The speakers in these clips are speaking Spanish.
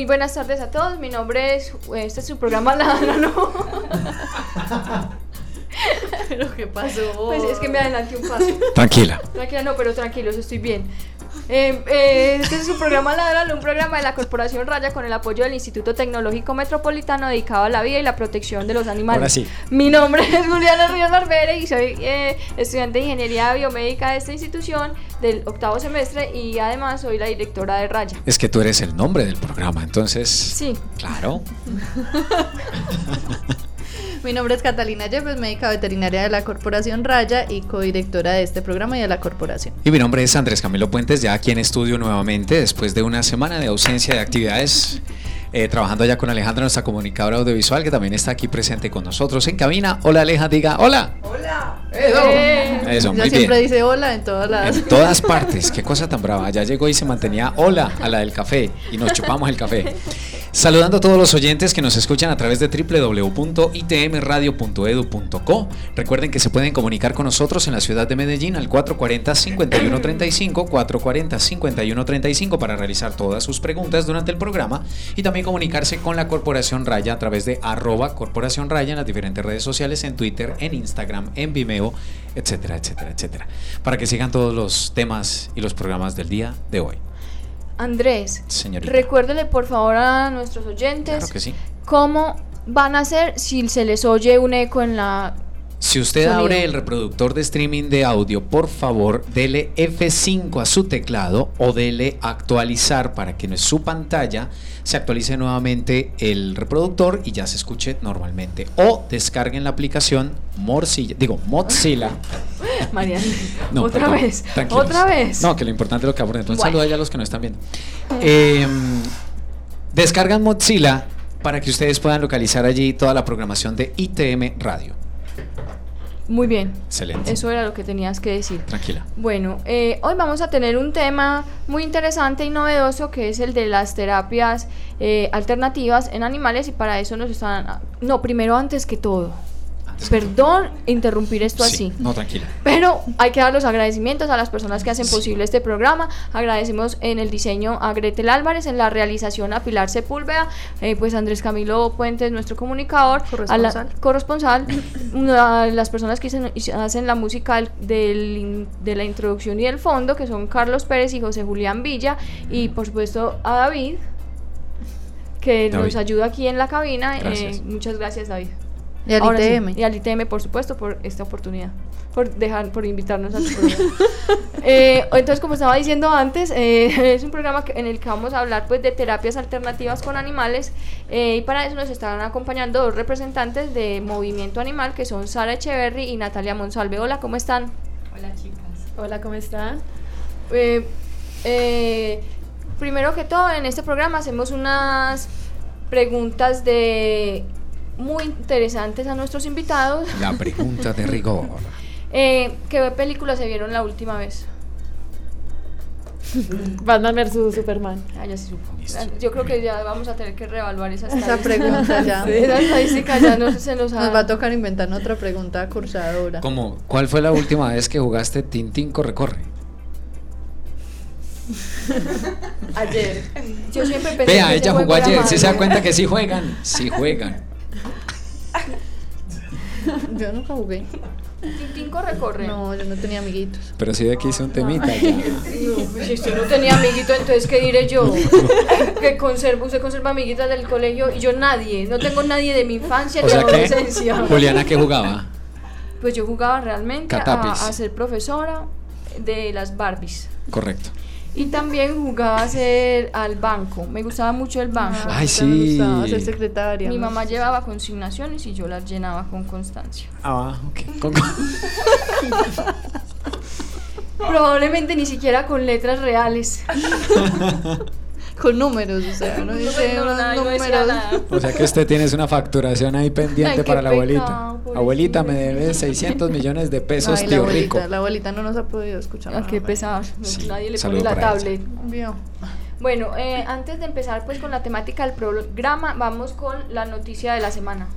Muy buenas tardes a todos. Mi nombre es. Este es su programa Ladra, ¿no? ¿Pero qué pasó? Pues es que me adelanté un paso. Tranquila. Tranquila, no, pero tranquilos, estoy bien. Eh, eh, este es su programa Ladra, un programa de la Corporación Raya con el apoyo del Instituto Tecnológico Metropolitano dedicado a la vida y la protección de los animales. Ahora sí. Mi nombre es Juliana Ríos Barbere y soy eh, estudiante de Ingeniería Biomédica de esta institución del octavo semestre y además soy la directora de Raya. Es que tú eres el nombre del programa, entonces. Sí. Claro. Mi nombre es Catalina Yepes, médica veterinaria de la Corporación Raya y codirectora de este programa y de la corporación. Y mi nombre es Andrés Camilo Puentes, ya aquí en estudio nuevamente, después de una semana de ausencia de actividades. eh, trabajando ya con Alejandra, nuestra comunicadora audiovisual, que también está aquí presente con nosotros en cabina. Hola Aleja, diga hola. Hola. Eh, Eso, Ella muy siempre bien. dice hola en todas las... En todas partes, qué cosa tan brava. Ya llegó y se mantenía hola a la del café y nos chupamos el café. Saludando a todos los oyentes que nos escuchan a través de www.itmradio.edu.co. Recuerden que se pueden comunicar con nosotros en la ciudad de Medellín al 440-5135, 440-5135 para realizar todas sus preguntas durante el programa y también comunicarse con la Corporación Raya a través de arroba Corporación Raya en las diferentes redes sociales, en Twitter, en Instagram, en Vimeo, etcétera, etcétera, etcétera. Para que sigan todos los temas y los programas del día de hoy. Andrés, Señorita. recuérdele por favor a nuestros oyentes Claro que sí. cómo van a hacer si se les oye un eco en la... Si usted Sonido. abre el reproductor de streaming de audio, por favor, dele F5 a su teclado o dele actualizar para que en su pantalla se actualice nuevamente el reproductor y ya se escuche normalmente. O descarguen la aplicación Morcilla, digo Mozilla. Mariana, No, otra perdón, vez, otra vez. No, que lo importante es lo que abordan. Entonces, Bueno. saluda ya a los que no están viendo. Eh, descargan Mozilla para que ustedes puedan localizar allí toda la programación de ITM Radio. Muy bien, Excelente. eso era lo que tenías que decir. Tranquila. Bueno, eh, hoy vamos a tener un tema muy interesante y novedoso que es el de las terapias eh, alternativas en animales y para eso nos están... No, primero antes que todo. Perdón interrumpir esto Sí, así. No, tranquila. Pero hay que dar los agradecimientos a las personas que hacen posible este programa. Agradecemos en el diseño a Gretel Álvarez, en la realización a Pilar Sepúlveda, eh, pues Andrés Camilo Puentes, nuestro comunicador, a la- Corresponsal. corresponsal, a las personas que hacen, hacen la música del- del in- de la introducción y del fondo, que son Carlos Pérez y José Julián Villa, y por supuesto a David, que David. nos ayuda aquí en la cabina. Eh, muchas gracias, David. Y al Ahora sí, ITM. y al ITM, por supuesto, por esta oportunidad. Por dejar, por invitarnos a su programa. Eh, entonces, como estaba diciendo antes, eh, es un programa que- en el que vamos a hablar pues de terapias alternativas con animales eh, y para eso nos están acompañando dos representantes de Movimiento Animal que son Sara Echeverry y Natalia Monsalve. Hola, ¿cómo están? Hola chicas. Hola, ¿cómo están? Eh, eh, primero que todo, en este programa hacemos unas preguntas de muy interesantes a nuestros invitados. La pregunta de rigor. Eh, ¿Qué película se vieron la última vez? Batman vs Superman. Ah, ya se supo. Listo. Yo creo que ya vamos a tener que reevaluar esa Esa estadística. pregunta ya. Esa estadística ya no se nos ha... Nos va a tocar inventar otra pregunta cursadora. ¿Cómo? ¿Cuál fue la última vez que jugaste Tintín Corre Corre? Ayer. Yo siempre pensé Vea, que ella jugó ayer. ¿Sí se da cuenta que sí juegan? Sí juegan. Yo nunca jugué. Tintín corre, corre. No, yo no tenía amiguitos. Pero sí de que hice un temita. No, pues si usted no tenía amiguito, entonces ¿qué diré yo? que conservo, usted conserva amiguitas del colegio y yo nadie, no tengo nadie de mi infancia O ni que, adolescencia. Juliana, ¿qué jugaba? Pues yo jugaba realmente a ser profesora de las Barbies. Correcto. Y también jugaba a ser al banco. Me gustaba mucho el banco. Ay, Nunca me sí. gustaba ser secretaria. Mi mamá llevaba consignaciones y yo las llenaba con constancia. Ah, ok. Con- con- Probablemente ni siquiera con letras reales. Con números, o sea, no dice No, unos nada, no decía números. nada. O sea que usted tiene una facturación ahí pendiente Ay, para la abuelita. pecado, abuelita, me debe 600 millones de pesos, Ay, la tío abuelita, rico. la abuelita no nos ha podido escuchar. Ah, qué pesado. Sí, Nadie le pone la tablet. Vio. Bueno, eh, antes de empezar pues con la temática del programa, vamos con la noticia de la semana.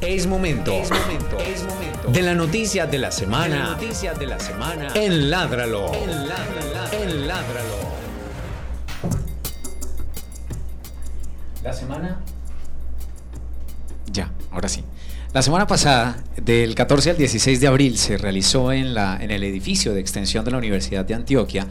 Es momento, es momento, es momento de la noticia de la semana. Noticias de la semana en Ládralo. En Ládralo. En Ládralo. La semana. Ya, ahora sí. La semana pasada, del 14 al 16 de abril, se realizó en, la, en el edificio de extensión de la Universidad de Antioquia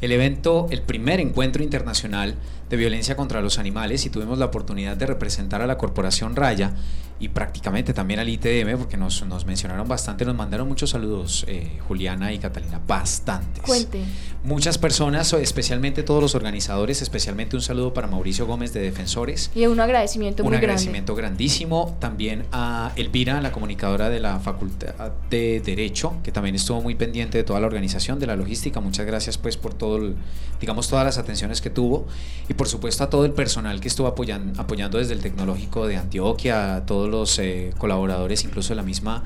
el evento, el primer encuentro internacional de violencia contra los animales y tuvimos la oportunidad de representar a la Corporación Raya y prácticamente también al ITM porque nos, nos mencionaron bastante, nos mandaron muchos saludos, eh, Juliana y Catalina, bastantes. Cuente. Muchas personas, especialmente todos los organizadores, especialmente un saludo para Mauricio Gómez de Defensores, Y un agradecimiento un muy agradecimiento grandísimo también a Elvira, la comunicadora de la Facultad de Derecho, que también estuvo muy pendiente de toda la organización, de la logística. Muchas gracias pues por todo, el- digamos, todas las atenciones que tuvo y por supuesto a todo el personal que estuvo apoyan- apoyando desde el Tecnológico de Antioquia, a los eh, colaboradores, incluso de la misma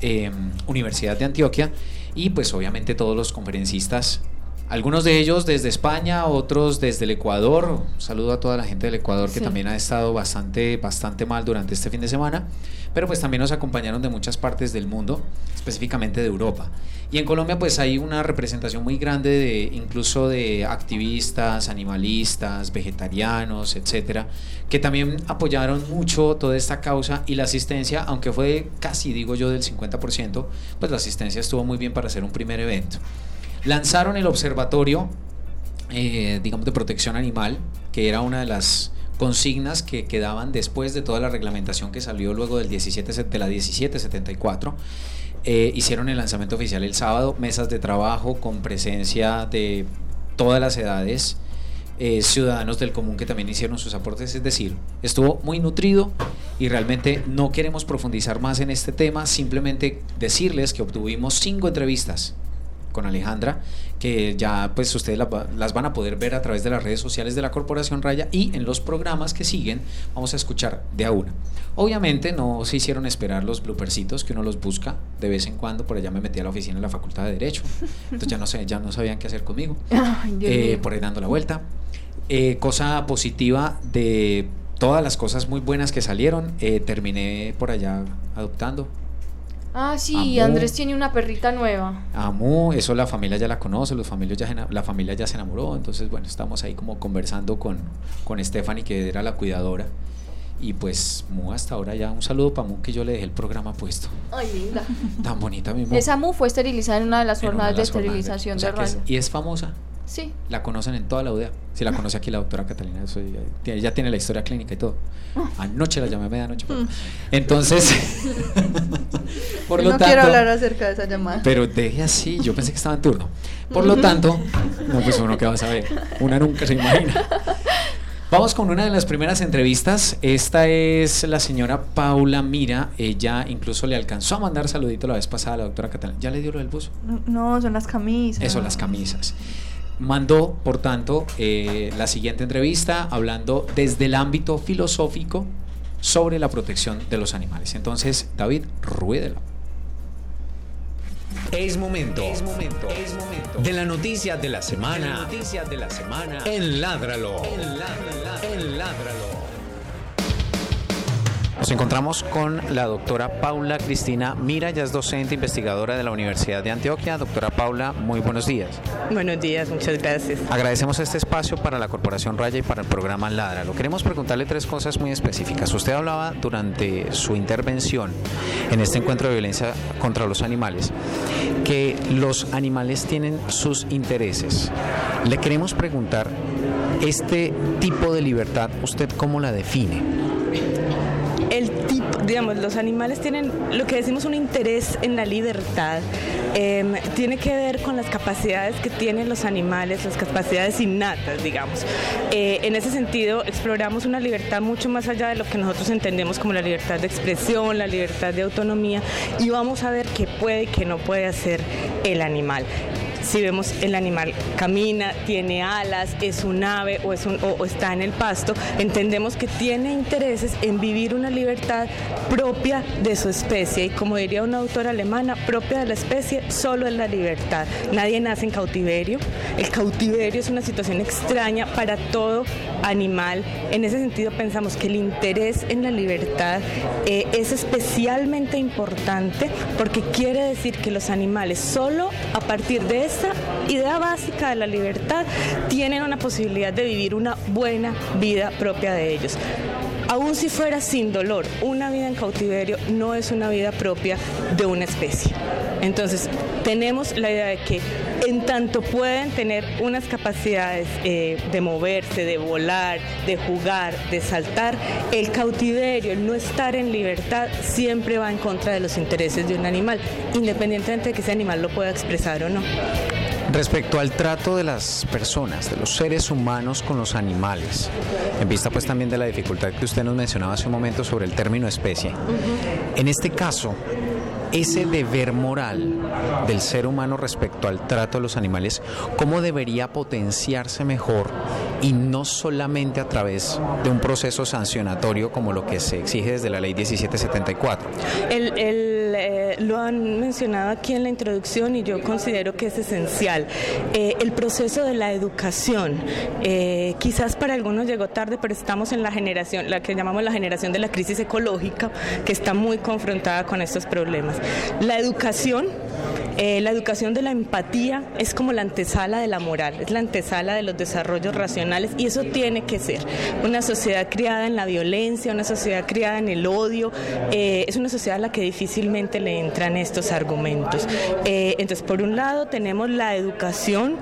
eh, Universidad de Antioquia. Y pues obviamente todos los conferencistas algunos de ellos desde España, otros desde el Ecuador. Un saludo a toda la gente del Ecuador que Sí. también ha estado bastante, bastante mal durante este fin de semana. Pero pues también nos acompañaron de muchas partes del mundo, específicamente de Europa. Y en Colombia pues hay una representación muy grande de incluso de activistas, animalistas, vegetarianos, etcétera, que también apoyaron mucho toda esta causa y la asistencia, aunque fue casi digo yo del 50%, pues la asistencia estuvo muy bien para hacer un primer evento. Lanzaron el observatorio, eh, digamos, de protección animal, que era una de las consignas que quedaban después de toda la reglamentación que salió luego del 17, se- de la 1774. Eh, hicieron el lanzamiento oficial el sábado, mesas de trabajo con presencia de todas las edades, eh, ciudadanos del común que también hicieron sus aportes, es decir, estuvo muy nutrido y realmente no queremos profundizar más en este tema, simplemente decirles que obtuvimos cinco entrevistas con Alejandra, que ya pues ustedes la- las van a poder ver a través de las redes sociales de la Corporación Raya y en los programas que siguen vamos a escuchar de a una. Obviamente no se hicieron esperar los bloopercitos que uno los busca de vez en cuando, por allá me metí a la oficina de la Facultad de Derecho, entonces ya no sé, ya no sabían qué hacer conmigo. Ay, Eh, por ahí dando la vuelta. Eh, cosa positiva de todas las cosas muy buenas que salieron, eh, terminé por allá adoptando. Ah, sí. Andrés tiene una perrita nueva. Amo, eso la familia ya la conoce, los familias ya, la familia ya se enamoró, entonces bueno, estamos ahí como conversando con, con Stephanie, que era la cuidadora. Y pues Mu hasta ahora ya un saludo para Mu que yo le dejé el programa puesto. Ay, linda. Tan bonita mi Mu. Esa mu fue esterilizada en una de las jornadas de jornadas esterilización o sea de es- raya. y es famosa. Sí. La conocen en toda la UDEA. Si la conoce aquí la doctora Catalina, eso ya, tiene- ya tiene la historia clínica y todo. Anoche la llamé a medianoche. pero- Entonces, por lo no tanto, quiero hablar acerca de esa llamada. pero deje así, yo pensé que estaba en turno. Por lo tanto, no, pues uno que va a saber. Una nunca se imagina. Vamos con una de las primeras entrevistas. Esta es la señora Paula Mira. Ella incluso le alcanzó a mandar saludito la vez pasada a la doctora Catalina. ¿Ya le dio lo del buzo? No, son las camisas. Eso, las camisas. Mandó, por tanto, eh, la siguiente entrevista hablando desde el ámbito filosófico sobre la protección de los animales. Entonces, David, ruédela. Es momento, es momento, es momento de la noticia de la semana. De la semana en Ládralo. En Ládralo. En Ládralo. Nos encontramos con la doctora Paula Cristina Mira, ya es docente investigadora de la Universidad de Antioquia. Doctora Paula, muy buenos días. Buenos días, muchas gracias. Agradecemos este espacio para la Corporación Raya y para el programa Ladra. Lo queremos preguntarle tres cosas muy específicas. Usted hablaba durante su intervención en este encuentro de violencia contra los animales que los animales tienen sus intereses. Le queremos preguntar, este tipo de libertad, ¿usted cómo la define? El tipo, digamos, los animales tienen lo que decimos un interés en la libertad. em, tiene que ver con las capacidades que tienen los animales, las capacidades innatas, digamos. Eh, en ese sentido, exploramos una libertad mucho más allá de lo que nosotros entendemos como la libertad de expresión, la libertad de autonomía, y vamos a ver qué puede y qué no puede hacer el animal. Si vemos el animal camina, tiene alas, es un ave o, es o, está en el pasto, entendemos que tiene intereses en vivir una libertad propia de su especie y como diría una autora alemana, propia de la especie solo es la libertad. Nadie nace en cautiverio. El cautiverio es una situación extraña para todo animal. En ese sentido pensamos que el interés en la libertad eh, es especialmente importante porque quiere decir que los animales solo a partir de esa idea básica de la libertad tienen una posibilidad de vivir una buena vida propia de ellos. Aún si fuera sin dolor, una vida en cautiverio no es una vida propia de una especie. Entonces, tenemos la idea de que en tanto pueden tener unas capacidades eh, de moverse, de volar, de jugar, de saltar, el cautiverio, el no estar en libertad, siempre va en contra de los intereses de un animal, independientemente de que ese animal lo pueda expresar o no. Respecto al trato de las personas, de los seres humanos con los animales, en vista pues también de la dificultad que usted nos mencionaba hace un momento sobre el término especie, en este caso, ese deber moral del ser humano respecto al trato de los animales, ¿cómo debería potenciarse mejor y no solamente a través de un proceso sancionatorio como lo que se exige desde la ley 1774? El, eh, lo han mencionado aquí en la introducción y yo considero que es esencial. Eh, el proceso de la educación, eh, quizás para algunos llegó tarde, pero estamos en la generación, la que llamamos la generación de la crisis ecológica, que está muy confrontada con estos problemas. La educación eh, la educación de la empatía es como la antesala de la moral, es la antesala de los desarrollos racionales y eso tiene que ser. Una sociedad criada en la violencia, una sociedad criada en el odio, eh, es una sociedad a la que difícilmente le entran estos argumentos. Eh, entonces, por un lado tenemos la educación,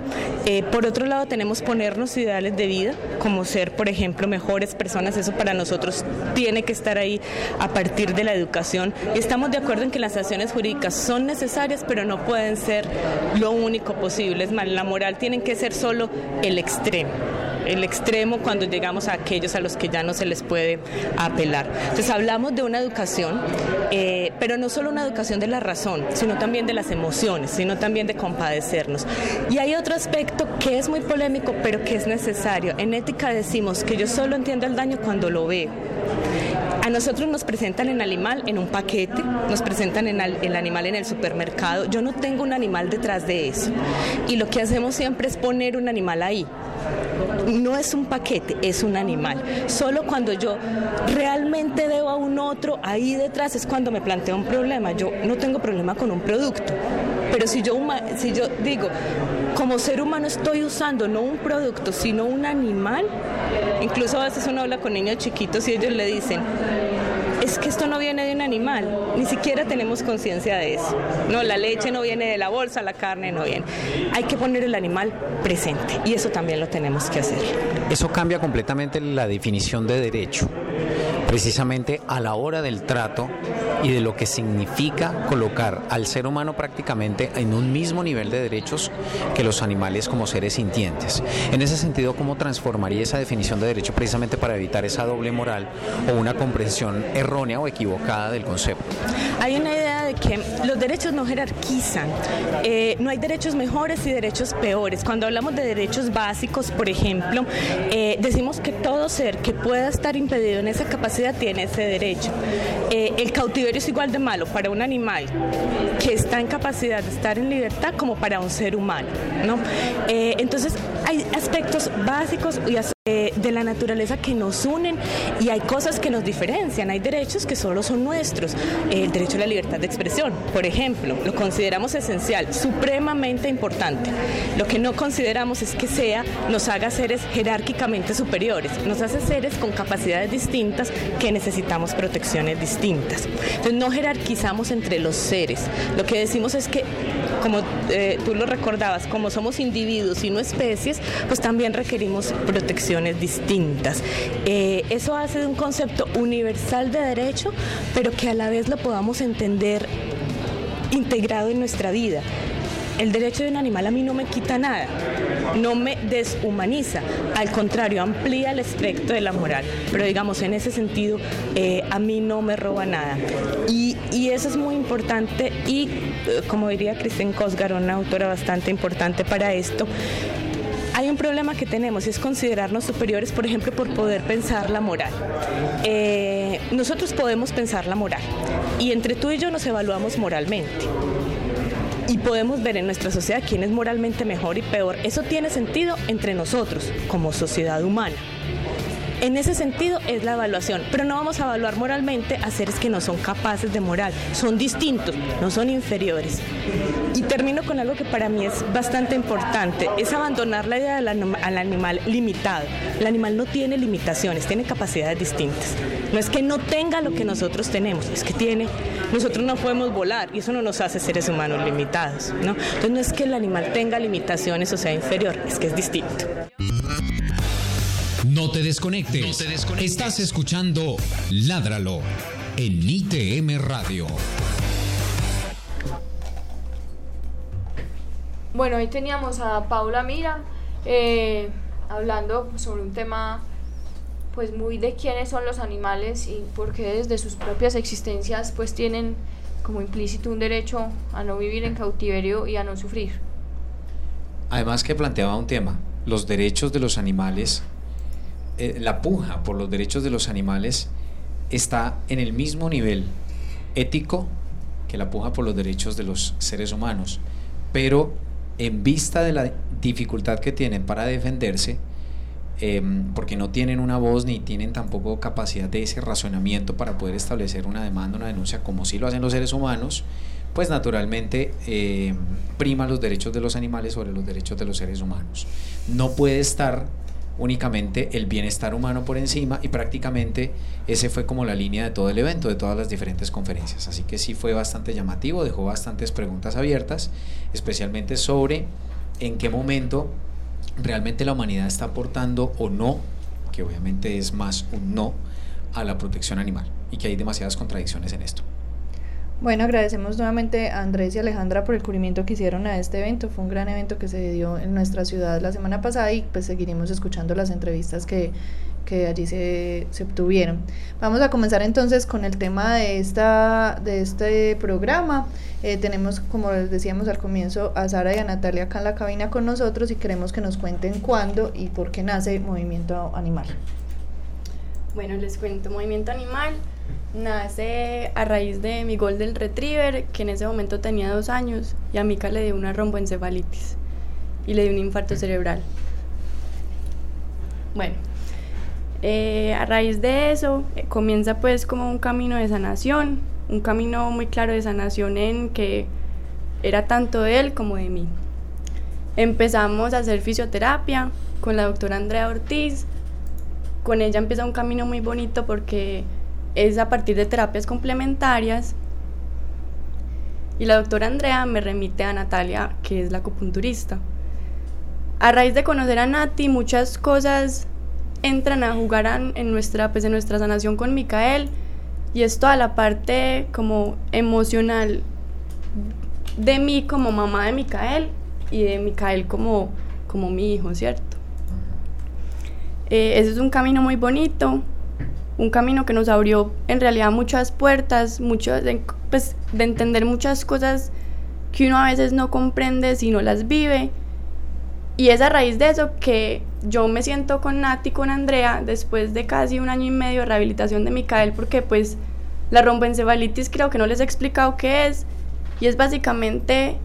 eh, por otro lado tenemos ponernos ideales de vida, como ser, por ejemplo, mejores personas, eso para nosotros tiene que estar ahí a partir de la educación. Estamos de acuerdo en que las acciones jurídicas son necesarias, pero no pueden ser lo único posible. Es más, la moral tienen que ser solo el extremo el extremo cuando llegamos a aquellos a los que ya no se les puede apelar. Entonces hablamos de una educación, eh, pero no solo una educación de la razón, sino también de las emociones, sino también de compadecernos. Y hay otro aspecto que es muy polémico, pero que es necesario. En ética decimos que yo solo entiendo el daño cuando lo veo. A nosotros nos presentan el animal en un paquete, nos presentan en el, el animal en el supermercado. Yo no tengo un animal detrás de eso. Y lo que hacemos siempre es poner un animal ahí no es un paquete, es un animal. Solo cuando yo realmente veo a un otro ahí detrás es cuando me planteo un problema. Yo no tengo problema con un producto, pero si yo, si yo digo, como ser humano estoy usando no un producto, sino un animal, incluso a veces uno habla con niños chiquitos y ellos le dicen, es que esto no viene de un animal, ni siquiera tenemos conciencia de eso. No, la leche no viene de la bolsa, la carne no viene. Hay que poner el animal presente y eso también lo tenemos que hacer. Eso cambia completamente la definición de derecho, precisamente a la hora del trato y de lo que significa colocar al ser humano prácticamente en un mismo nivel de derechos que los animales como seres sintientes. En ese sentido, ¿cómo transformaría esa definición de derecho precisamente para evitar esa doble moral o una comprensión errónea o equivocada del concepto? Hay una idea de que los derechos no jerarquizan, eh, no hay derechos mejores y derechos peores. Cuando hablamos de derechos básicos, por ejemplo, eh, decimos que todo ser que pueda estar impedido en esa capacidad tiene ese derecho. Eh, el cautiverio es igual de malo para un animal que está en capacidad de estar en libertad como para un ser humano. ¿no? Eh, entonces hay aspectos básicos eh, de la naturaleza que nos unen y hay cosas que nos diferencian. Hay derechos que solo son nuestros. El derecho a la libertad de expresión, por ejemplo, lo consideramos esencial, supremamente importante. Lo que no consideramos es que sea, nos haga seres jerárquicamente superiores, nos hace seres con capacidades distintas que necesitamos protecciones distintas. Entonces no jerarquizamos entre los seres. Lo que decimos es que, como eh, tú lo recordabas, como somos individuos y no especies, pues también requerimos protección distintas. Eh, eso hace de un concepto universal de derecho, pero que a la vez lo podamos entender integrado en nuestra vida. El derecho de un animal a mí no me quita nada. No me deshumaniza, al contrario, amplía el espectro de la moral. Pero digamos, en ese sentido, eh, a mí no me roba nada. Y, eso es muy importante y, eh, como diría Kristen Kosgar, una autora bastante importante para esto, hay un problema que tenemos y es considerarnos superiores, por ejemplo, por poder pensar la moral. Eh, nosotros podemos pensar la moral y entre tú y yo nos evaluamos moralmente. Y podemos ver en nuestra sociedad quién es moralmente mejor y peor. Eso tiene sentido entre nosotros como sociedad humana. En ese sentido es la evaluación, pero no vamos a evaluar moralmente a seres que no son capaces de moral, son distintos, no son inferiores. Y termino con algo que para mí es bastante importante, es abandonar la idea del al animal limitado. El animal no tiene limitaciones, tiene capacidades distintas. No es que no tenga lo que nosotros tenemos, es que tiene, nosotros no podemos volar y eso no nos hace seres humanos limitados. ¿no? Entonces no es que el animal tenga limitaciones o sea inferior, es que es distinto. No te desconectes. Estás escuchando Ládralo en ITM Radio. Bueno, hoy teníamos a Paula Mira eh, hablando sobre un tema pues muy de quiénes son los animales y por qué desde sus propias existencias pues tienen como implícito un derecho a no vivir en cautiverio y a no sufrir. Además que planteaba un tema, los derechos de los animales, eh, la puja por los derechos de los animales está en el mismo nivel ético que la puja por los derechos de los seres humanos, pero en vista de la dificultad que tienen para defenderse, em, porque no tienen una voz ni tienen tampoco capacidad de ese razonamiento para poder establecer una demanda, una denuncia, como sí lo hacen los seres humanos, pues naturalmente eh, prima los derechos de los animales sobre los derechos de los seres humanos. No puede estar únicamente el bienestar humano por encima y prácticamente ese fue como la línea de todo el evento, de todas las diferentes conferencias. Así que sí fue bastante llamativo, dejó bastantes preguntas abiertas, especialmente sobre en qué momento realmente la humanidad está aportando o no, que obviamente es más un no, a la protección animal y que hay demasiadas contradicciones en esto. Bueno, agradecemos nuevamente a Andrés y Alejandra por el cubrimiento que hicieron a este evento. Fue un gran evento que se dio en nuestra ciudad la semana pasada y pues seguiremos escuchando las entrevistas que, que allí se, se obtuvieron. Vamos a comenzar entonces con el tema de, esta, de este programa. Eh, tenemos, como les decíamos al comienzo, a Sara y a Natalia acá en la cabina con nosotros y queremos que nos cuenten cuándo y por qué nace Movimiento Animal. Bueno, les cuento, Movimiento Animal nace a raíz de mi Golden Retriever, que en ese momento tenía dos años, y a Mika le dio una romboencefalitis y le dio un infarto cerebral. Bueno, eh, a raíz de eso eh, comienza pues como un camino de sanación, un camino muy claro de sanación en que era tanto de él como de mí. Empezamos a hacer fisioterapia con la doctora Andrea Ortiz. Con ella empieza un camino muy bonito porque es a partir de terapias complementarias. Y la doctora Andrea me remite a Natalia, que es la acupunturista. A raíz de conocer a Nati, muchas cosas entran a jugar en nuestra, pues, en nuestra sanación con Micael. Y es toda la parte como emocional de mí como mamá de Micael y de Micael como, como mi hijo, ¿cierto? Eh, ese es un camino muy bonito, un camino que nos abrió en realidad muchas puertas, mucho de, pues, de entender muchas cosas que uno a veces no comprende si no las vive. Y es a raíz de eso que yo me siento con Nati, con Andrea, después de casi un año y medio de rehabilitación de Micael, porque pues la romboencefalitis creo que no les he explicado qué es, y es básicamente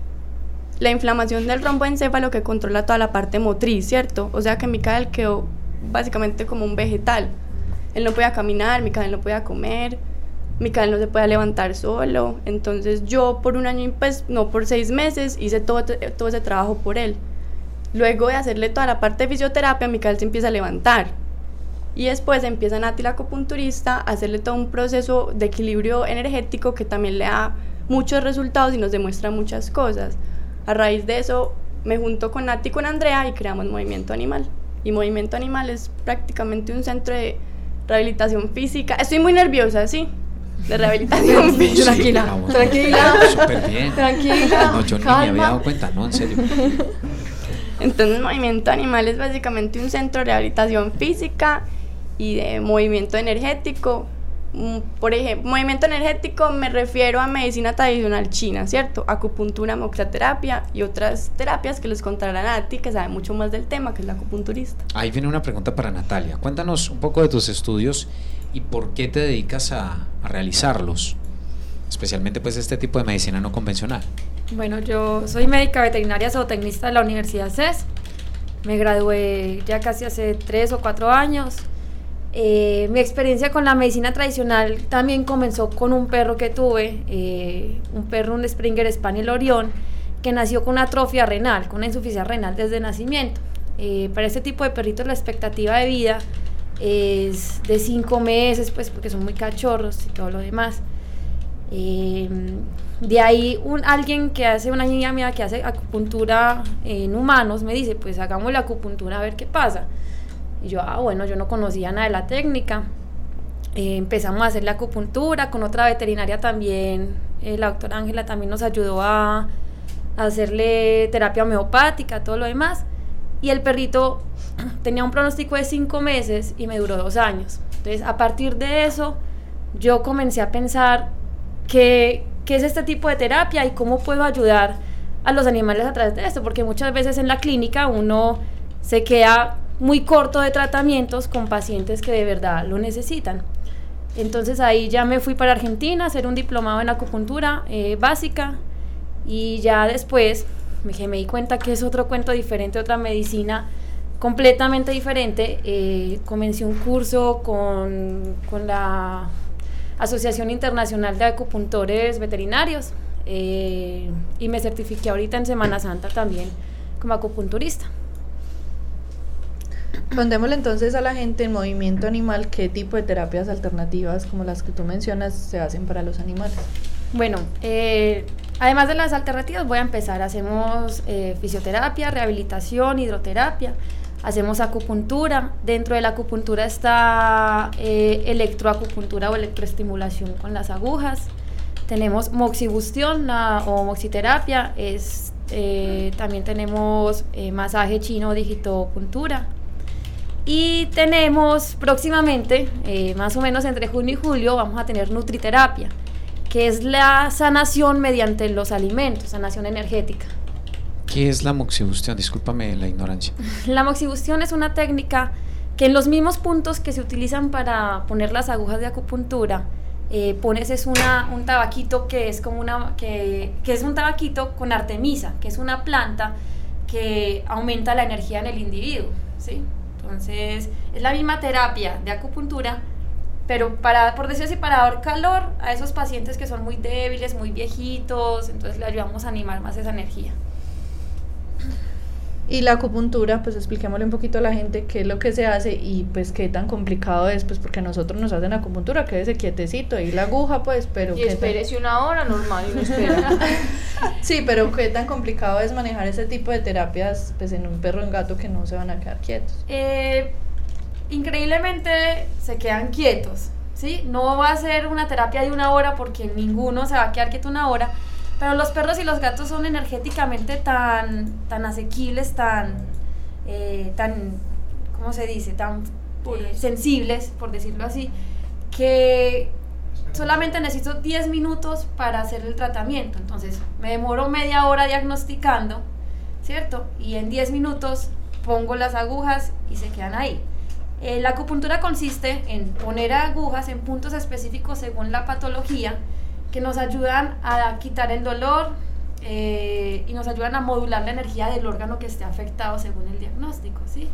la inflamación del romboencéfalo que controla toda la parte motriz, ¿cierto? O sea que Micael quedó básicamente como un vegetal. Él no podía caminar, Micael no podía comer, Micael no se podía levantar solo. Entonces yo por un año, pues no por seis meses, hice todo, todo ese trabajo por él. Luego de hacerle toda la parte de fisioterapia, Micael se empieza a levantar. Y después empieza Nati, la acupunturista, a hacerle todo un proceso de equilibrio energético que también le da muchos resultados y nos demuestra muchas cosas. A raíz de eso me junto con Nati y con Andrea y creamos Movimiento Animal. Y Movimiento Animal es prácticamente un centro de rehabilitación física. Estoy muy nerviosa, ¿sí? De rehabilitación física. Tranquila, vamos. tranquila. Súper bien. Tranquila, No, yo ni me había dado cuenta, no, en serio. Entonces, Movimiento Animal es básicamente un centro de rehabilitación física y de movimiento energético. Mm, Por ejemplo, movimiento energético me refiero a medicina tradicional china, ¿cierto? Acupuntura, moxaterapia y otras terapias que les contarán a ti, que sabe mucho más del tema, que es la acupunturista. Ahí viene una pregunta para Natalia. Cuéntanos un poco de tus estudios y por qué te dedicas a, a realizarlos, especialmente pues este tipo de medicina no convencional. Bueno, yo soy médica veterinaria zootecnista de la Universidad CES. Me gradué ya casi hace tres o cuatro años. Eh, mi experiencia con la medicina tradicional también comenzó con un perro que tuve, eh, un perro, un Springer Spaniel Orión, que nació con una atrofia renal, con una insuficiencia renal desde nacimiento. Eh, para este tipo de perritos la expectativa de vida es de cinco meses, pues porque son muy cachorros y todo lo demás. Eh, de ahí alguien que hace, una niña mía que hace acupuntura en humanos, me dice, pues hagamos la acupuntura a ver qué pasa. Y yo, ah, bueno, yo no conocía nada de la técnica. Eh, empezamos a hacer la acupuntura con otra veterinaria también, eh, la doctora Ángela también nos ayudó a, a hacerle terapia homeopática, todo lo demás. Y el perrito tenía un pronóstico de cinco meses y me duró dos años. Entonces, a partir de eso, yo comencé a pensar qué, qué es este tipo de terapia y cómo puedo ayudar a los animales a través de esto, porque muchas veces en la clínica uno se queda muy corto de tratamientos con pacientes que de verdad lo necesitan. Entonces ahí ya me fui para Argentina a hacer un diplomado en acupuntura eh, básica y ya después me, me di cuenta que es otro cuento diferente, otra medicina completamente diferente. Eh, comencé un curso con, con, la Asociación Internacional de Acupuntores Veterinarios eh, y me certifiqué ahorita en Semana Santa también como acupunturista. Contémosle entonces a la gente en movimiento animal qué tipo de terapias alternativas como las que tú mencionas se hacen para los animales. Bueno, eh, además de las alternativas voy a empezar. Hacemos eh, fisioterapia, rehabilitación, hidroterapia, hacemos acupuntura. Dentro de la acupuntura está eh, electroacupuntura o electroestimulación con las agujas. Tenemos moxibustión o moxiterapia, es, también tenemos masaje chino digitopuntura. Y tenemos próximamente, eh, más o menos entre junio y julio, vamos a tener nutriterapia, que es la sanación mediante los alimentos, sanación energética. ¿Qué es la moxibustión? Discúlpame la ignorancia. La moxibustión es una técnica que en los mismos puntos que se utilizan para poner las agujas de acupuntura, eh, pones es una, un tabaquito que es como una que, que es un tabaquito con artemisa, que es una planta que aumenta la energía en el individuo, ¿sí? Entonces, es la misma terapia de acupuntura, pero para, por decirlo así, para dar calor a esos pacientes que son muy débiles, muy viejitos, entonces le ayudamos a animar más esa energía. Y la acupuntura, pues expliquémosle un poquito a la gente qué es lo que se hace y pues qué tan complicado es, pues porque a nosotros nos hacen acupuntura, quédese quietecito, y la aguja pues, pero... Y tan- espérese una hora normal y no espera. Sí, pero qué tan complicado es manejar ese tipo de terapias pues en un perro o en gato que no se van a quedar quietos. Eh, increíblemente se quedan quietos, ¿sí? No va a ser una terapia de una hora porque ninguno se va a quedar quieto una hora, pero los perros y los gatos son energéticamente tan, tan asequibles, tan, eh, tan, ¿cómo se dice? Tan eh, sensibles, por decirlo así, que solamente necesito 10 minutos para hacer el tratamiento. Entonces, me demoro media hora diagnosticando, ¿cierto? Y en 10 minutos pongo las agujas y se quedan ahí. Eh, la acupuntura consiste en poner agujas en puntos específicos según la patología que nos ayudan a quitar el dolor eh, y nos ayudan a modular la energía del órgano que esté afectado según el diagnóstico, ¿sí?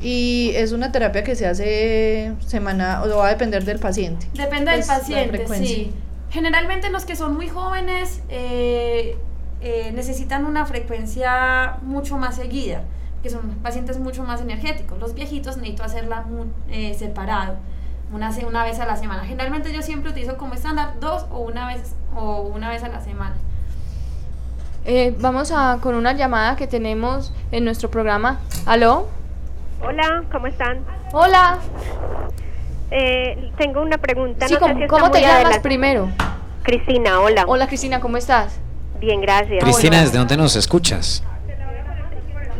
Y es una terapia que se hace semana o va a depender del paciente. Depende del Pues, paciente, sí. Generalmente los que son muy jóvenes eh, eh, necesitan una frecuencia mucho más seguida, que son pacientes mucho más energéticos. Los viejitos necesito hacerla eh, separado, una, se- una vez a la semana. Generalmente yo siempre utilizo como estándar dos o una vez, o una vez a la semana. Eh, vamos a con una llamada que tenemos en nuestro programa. ¿Aló? Hola, ¿cómo están? Hola. Eh, tengo una pregunta. Sí, no sé ¿cómo, si está cómo te llamas adelante. primero? Cristina, hola. Hola Cristina, ¿cómo estás? Bien, gracias. Cristina, ¿desde dónde nos escuchas?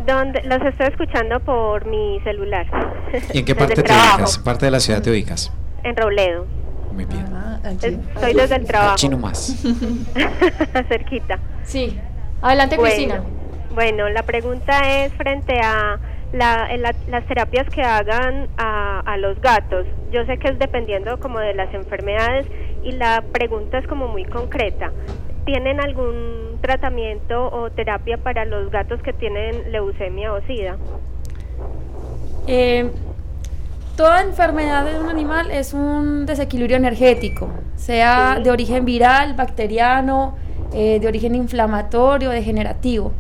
donde los estoy escuchando por mi celular. ¿Y en qué parte te trabajo, ubicas? ¿Parte de la ciudad te ubicas? En Robledo. Muy bien. Ah. Estoy desde el trabajo. Aquí nomás. Cerquita. Sí. Adelante, Bueno, Cristina. Bueno, la pregunta es frente a la- la- las terapias que hagan a, a los gatos. Yo sé que es dependiendo como de las enfermedades y la pregunta es como muy concreta. ¿Tienen algún tratamiento o terapia para los gatos que tienen leucemia o sida? Eh, toda enfermedad de un animal es un desequilibrio energético, sea Sí. de origen viral, bacteriano, eh, de origen inflamatorio, degenerativo.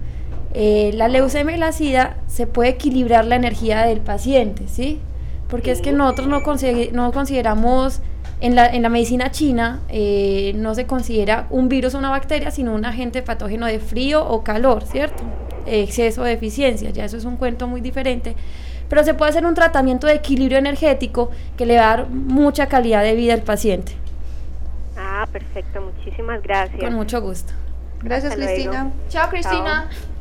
Eh, la leucemia y la sida se puede equilibrar la energía del paciente, ¿sí? Porque es que nosotros no, consideramos, en la, en la medicina china, eh, no se considera un virus o una bacteria, sino un agente patógeno de frío o calor, ¿cierto? Exceso de eficiencia, ya eso es un cuento muy diferente. Pero se puede hacer un tratamiento de equilibrio energético que le va a dar mucha calidad de vida al paciente. Ah, perfecto. Muchísimas gracias. Con mucho gusto. Gracias, Hasta luego. Cristina. Chao, Cristina. Chao.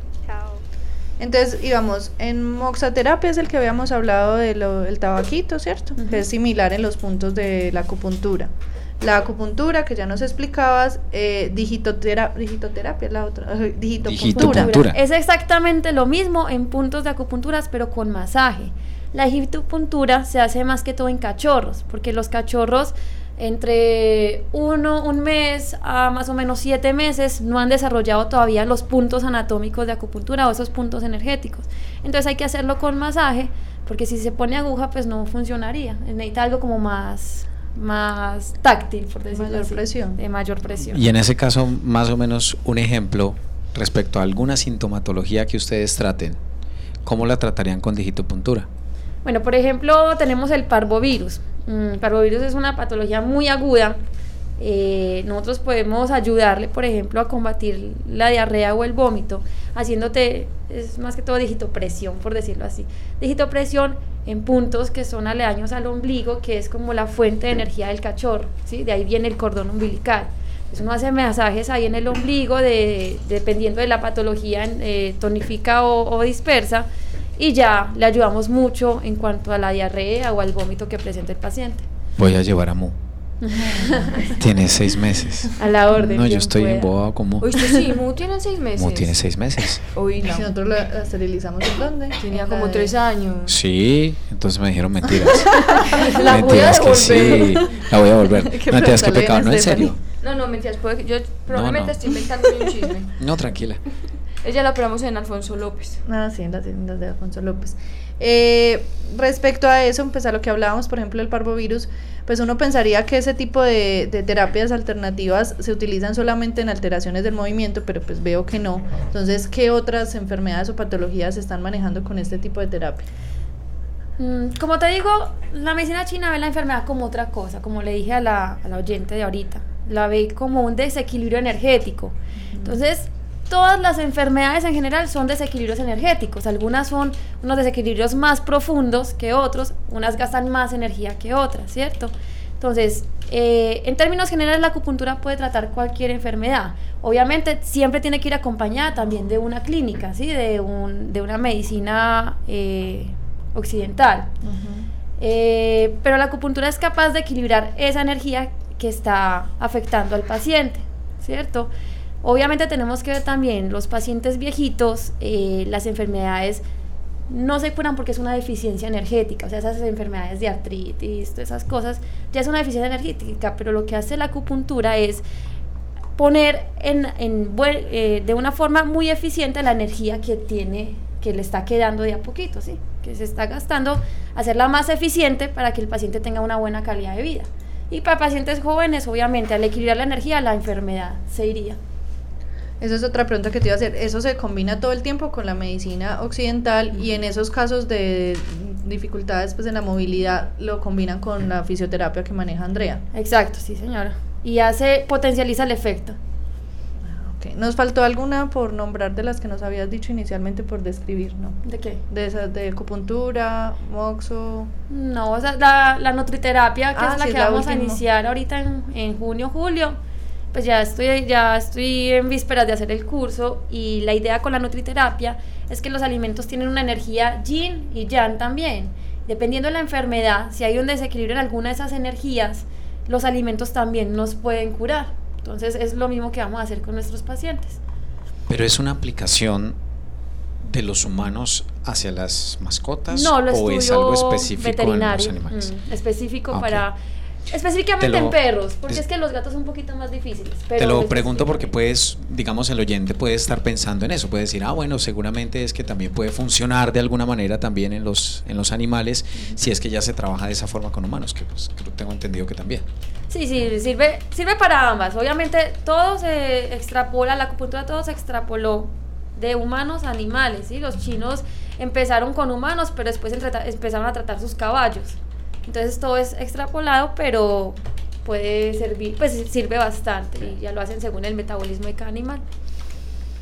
Entonces íbamos, en moxaterapia es el que habíamos hablado del tabaquito, ¿cierto? Que es similar en los puntos de la acupuntura. La acupuntura, que ya nos explicabas, eh, digitotera- digitoterapia es la otra, eh, digitopuntura. Digitopuntura. Es exactamente lo mismo en puntos de acupunturas, pero con masaje. La digitopuntura se hace más que todo en cachorros, porque los cachorros entre uno, un mes a más o menos siete meses no han desarrollado todavía los puntos anatómicos de acupuntura o esos puntos energéticos. Entonces hay que hacerlo con masaje, porque si se pone aguja pues no funcionaría. Necesita algo como más, más táctil, por decirlo Mayor así, presión. De mayor presión. Y en ese caso, más o menos un ejemplo respecto a alguna sintomatología que ustedes traten, ¿cómo la tratarían con digitopuntura? Bueno, por ejemplo, tenemos el parvovirus. Mm, parvovirus es una patología muy aguda. Eh, nosotros podemos ayudarle, por ejemplo, a combatir la diarrea o el vómito, haciéndote, es más que todo digitopresión, por decirlo así. Digitopresión en puntos que son aledaños al ombligo, que es como la fuente de energía del cachorro, ¿sí? De ahí viene el cordón umbilical. Entonces uno hace masajes ahí en el ombligo, de, dependiendo de la patología, eh, tonifica o dispersa, y ya le ayudamos mucho en cuanto a la diarrea o al vómito que presenta el paciente. Voy a llevar a Mu. Tiene seis meses. A la orden. No, yo estoy embobado con Mu. Oíste, sí, Mu tiene seis meses. Mu tiene seis meses. Uy, no. Si nosotros la, la esterilizamos en dónde? Tenía En como la tres de- años. Sí, entonces me dijeron mentiras. La voy a mentiras que sí, la voy a devolver. Qué No mentiras que pecado, no, en serio. No, no, mentiras, puede yo probablemente no. estoy inventando un chisme. No, tranquila. Ella la operamos en Alfonso López. Ah, sí, en las tiendas de Alfonso López. Eh, respecto a eso, pues a lo que hablábamos, por ejemplo, del parvovirus, pues uno pensaría que ese tipo de, de terapias alternativas se utilizan solamente en alteraciones del movimiento, pero pues veo que no. Entonces, ¿qué otras enfermedades o patologías se están manejando con este tipo de terapia? Mm, Como te digo, la medicina china ve la enfermedad como otra cosa, como le dije a la, a la oyente de ahorita. La ve como un desequilibrio energético. Entonces, todas las enfermedades en general son desequilibrios energéticos. Algunas son unos desequilibrios más profundos que otros, unas gastan más energía que otras, ¿cierto? Entonces, eh, en términos generales, la acupuntura puede tratar cualquier enfermedad. Obviamente, siempre tiene que ir acompañada también de una clínica, ¿sí? De, un, de una medicina eh, occidental. Eh, pero la acupuntura es capaz de equilibrar esa energía que está afectando al paciente, ¿cierto? Obviamente tenemos que ver también los pacientes viejitos, eh, las enfermedades no se curan porque es una deficiencia energética, o sea, esas enfermedades de artritis, todas esas cosas, ya es una deficiencia energética, pero lo que hace la acupuntura es poner eh, de una forma muy eficiente la energía que tiene, que le está quedando de a poquito, ¿sí? que se está gastando, hacerla más eficiente para que el paciente tenga una buena calidad de vida. Y para pacientes jóvenes, obviamente, al equilibrar la energía, la enfermedad se iría. Esa es otra pregunta que te iba a hacer. ¿Eso se combina todo el tiempo con la medicina occidental y en esos casos de dificultades pues, en la movilidad lo combinan con la fisioterapia que maneja Andrea? Exacto, sí, señora. Y hace, potencializa el efecto. Ok. ¿Nos faltó alguna por nombrar de las que nos habías dicho inicialmente por describir, no? ¿De qué? De esas de acupuntura, moxo. No, o sea, la, la nutriterapia, que Ah, es la sí, que es la vamos a iniciar ahorita en, en junio, julio, pues ya estoy, ya estoy en vísperas de hacer el curso y la idea con la nutriterapia es que los alimentos tienen una energía yin y yang también. Dependiendo de la enfermedad, si hay un desequilibrio en alguna de esas energías, los alimentos también nos pueden curar. Entonces es lo mismo que vamos a hacer con nuestros pacientes. Pero es una aplicación de los humanos hacia las mascotas No, lo o es algo específico en los animales. mm, específico Ok. para específicamente Te lo- en perros, porque es- es, que los gatos son un poquito más difíciles. Te pero lo les pregunto porque puedes, digamos, el oyente puede estar pensando en eso, puede decir, ah, bueno, seguramente es que también puede funcionar de alguna manera también en los, en los animales, si es que ya se trabaja de esa forma con humanos, que pues creo- tengo entendido que también. Sí, sí, sirve, sirve para ambas. Obviamente todo se extrapola, la acupuntura todo se extrapoló de humanos a animales, ¿sí? Los chinos empezaron con humanos, pero después empezaron a tratar sus caballos. Entonces todo es extrapolado, pero puede servir, pues sirve bastante y ya lo hacen según el metabolismo de cada animal.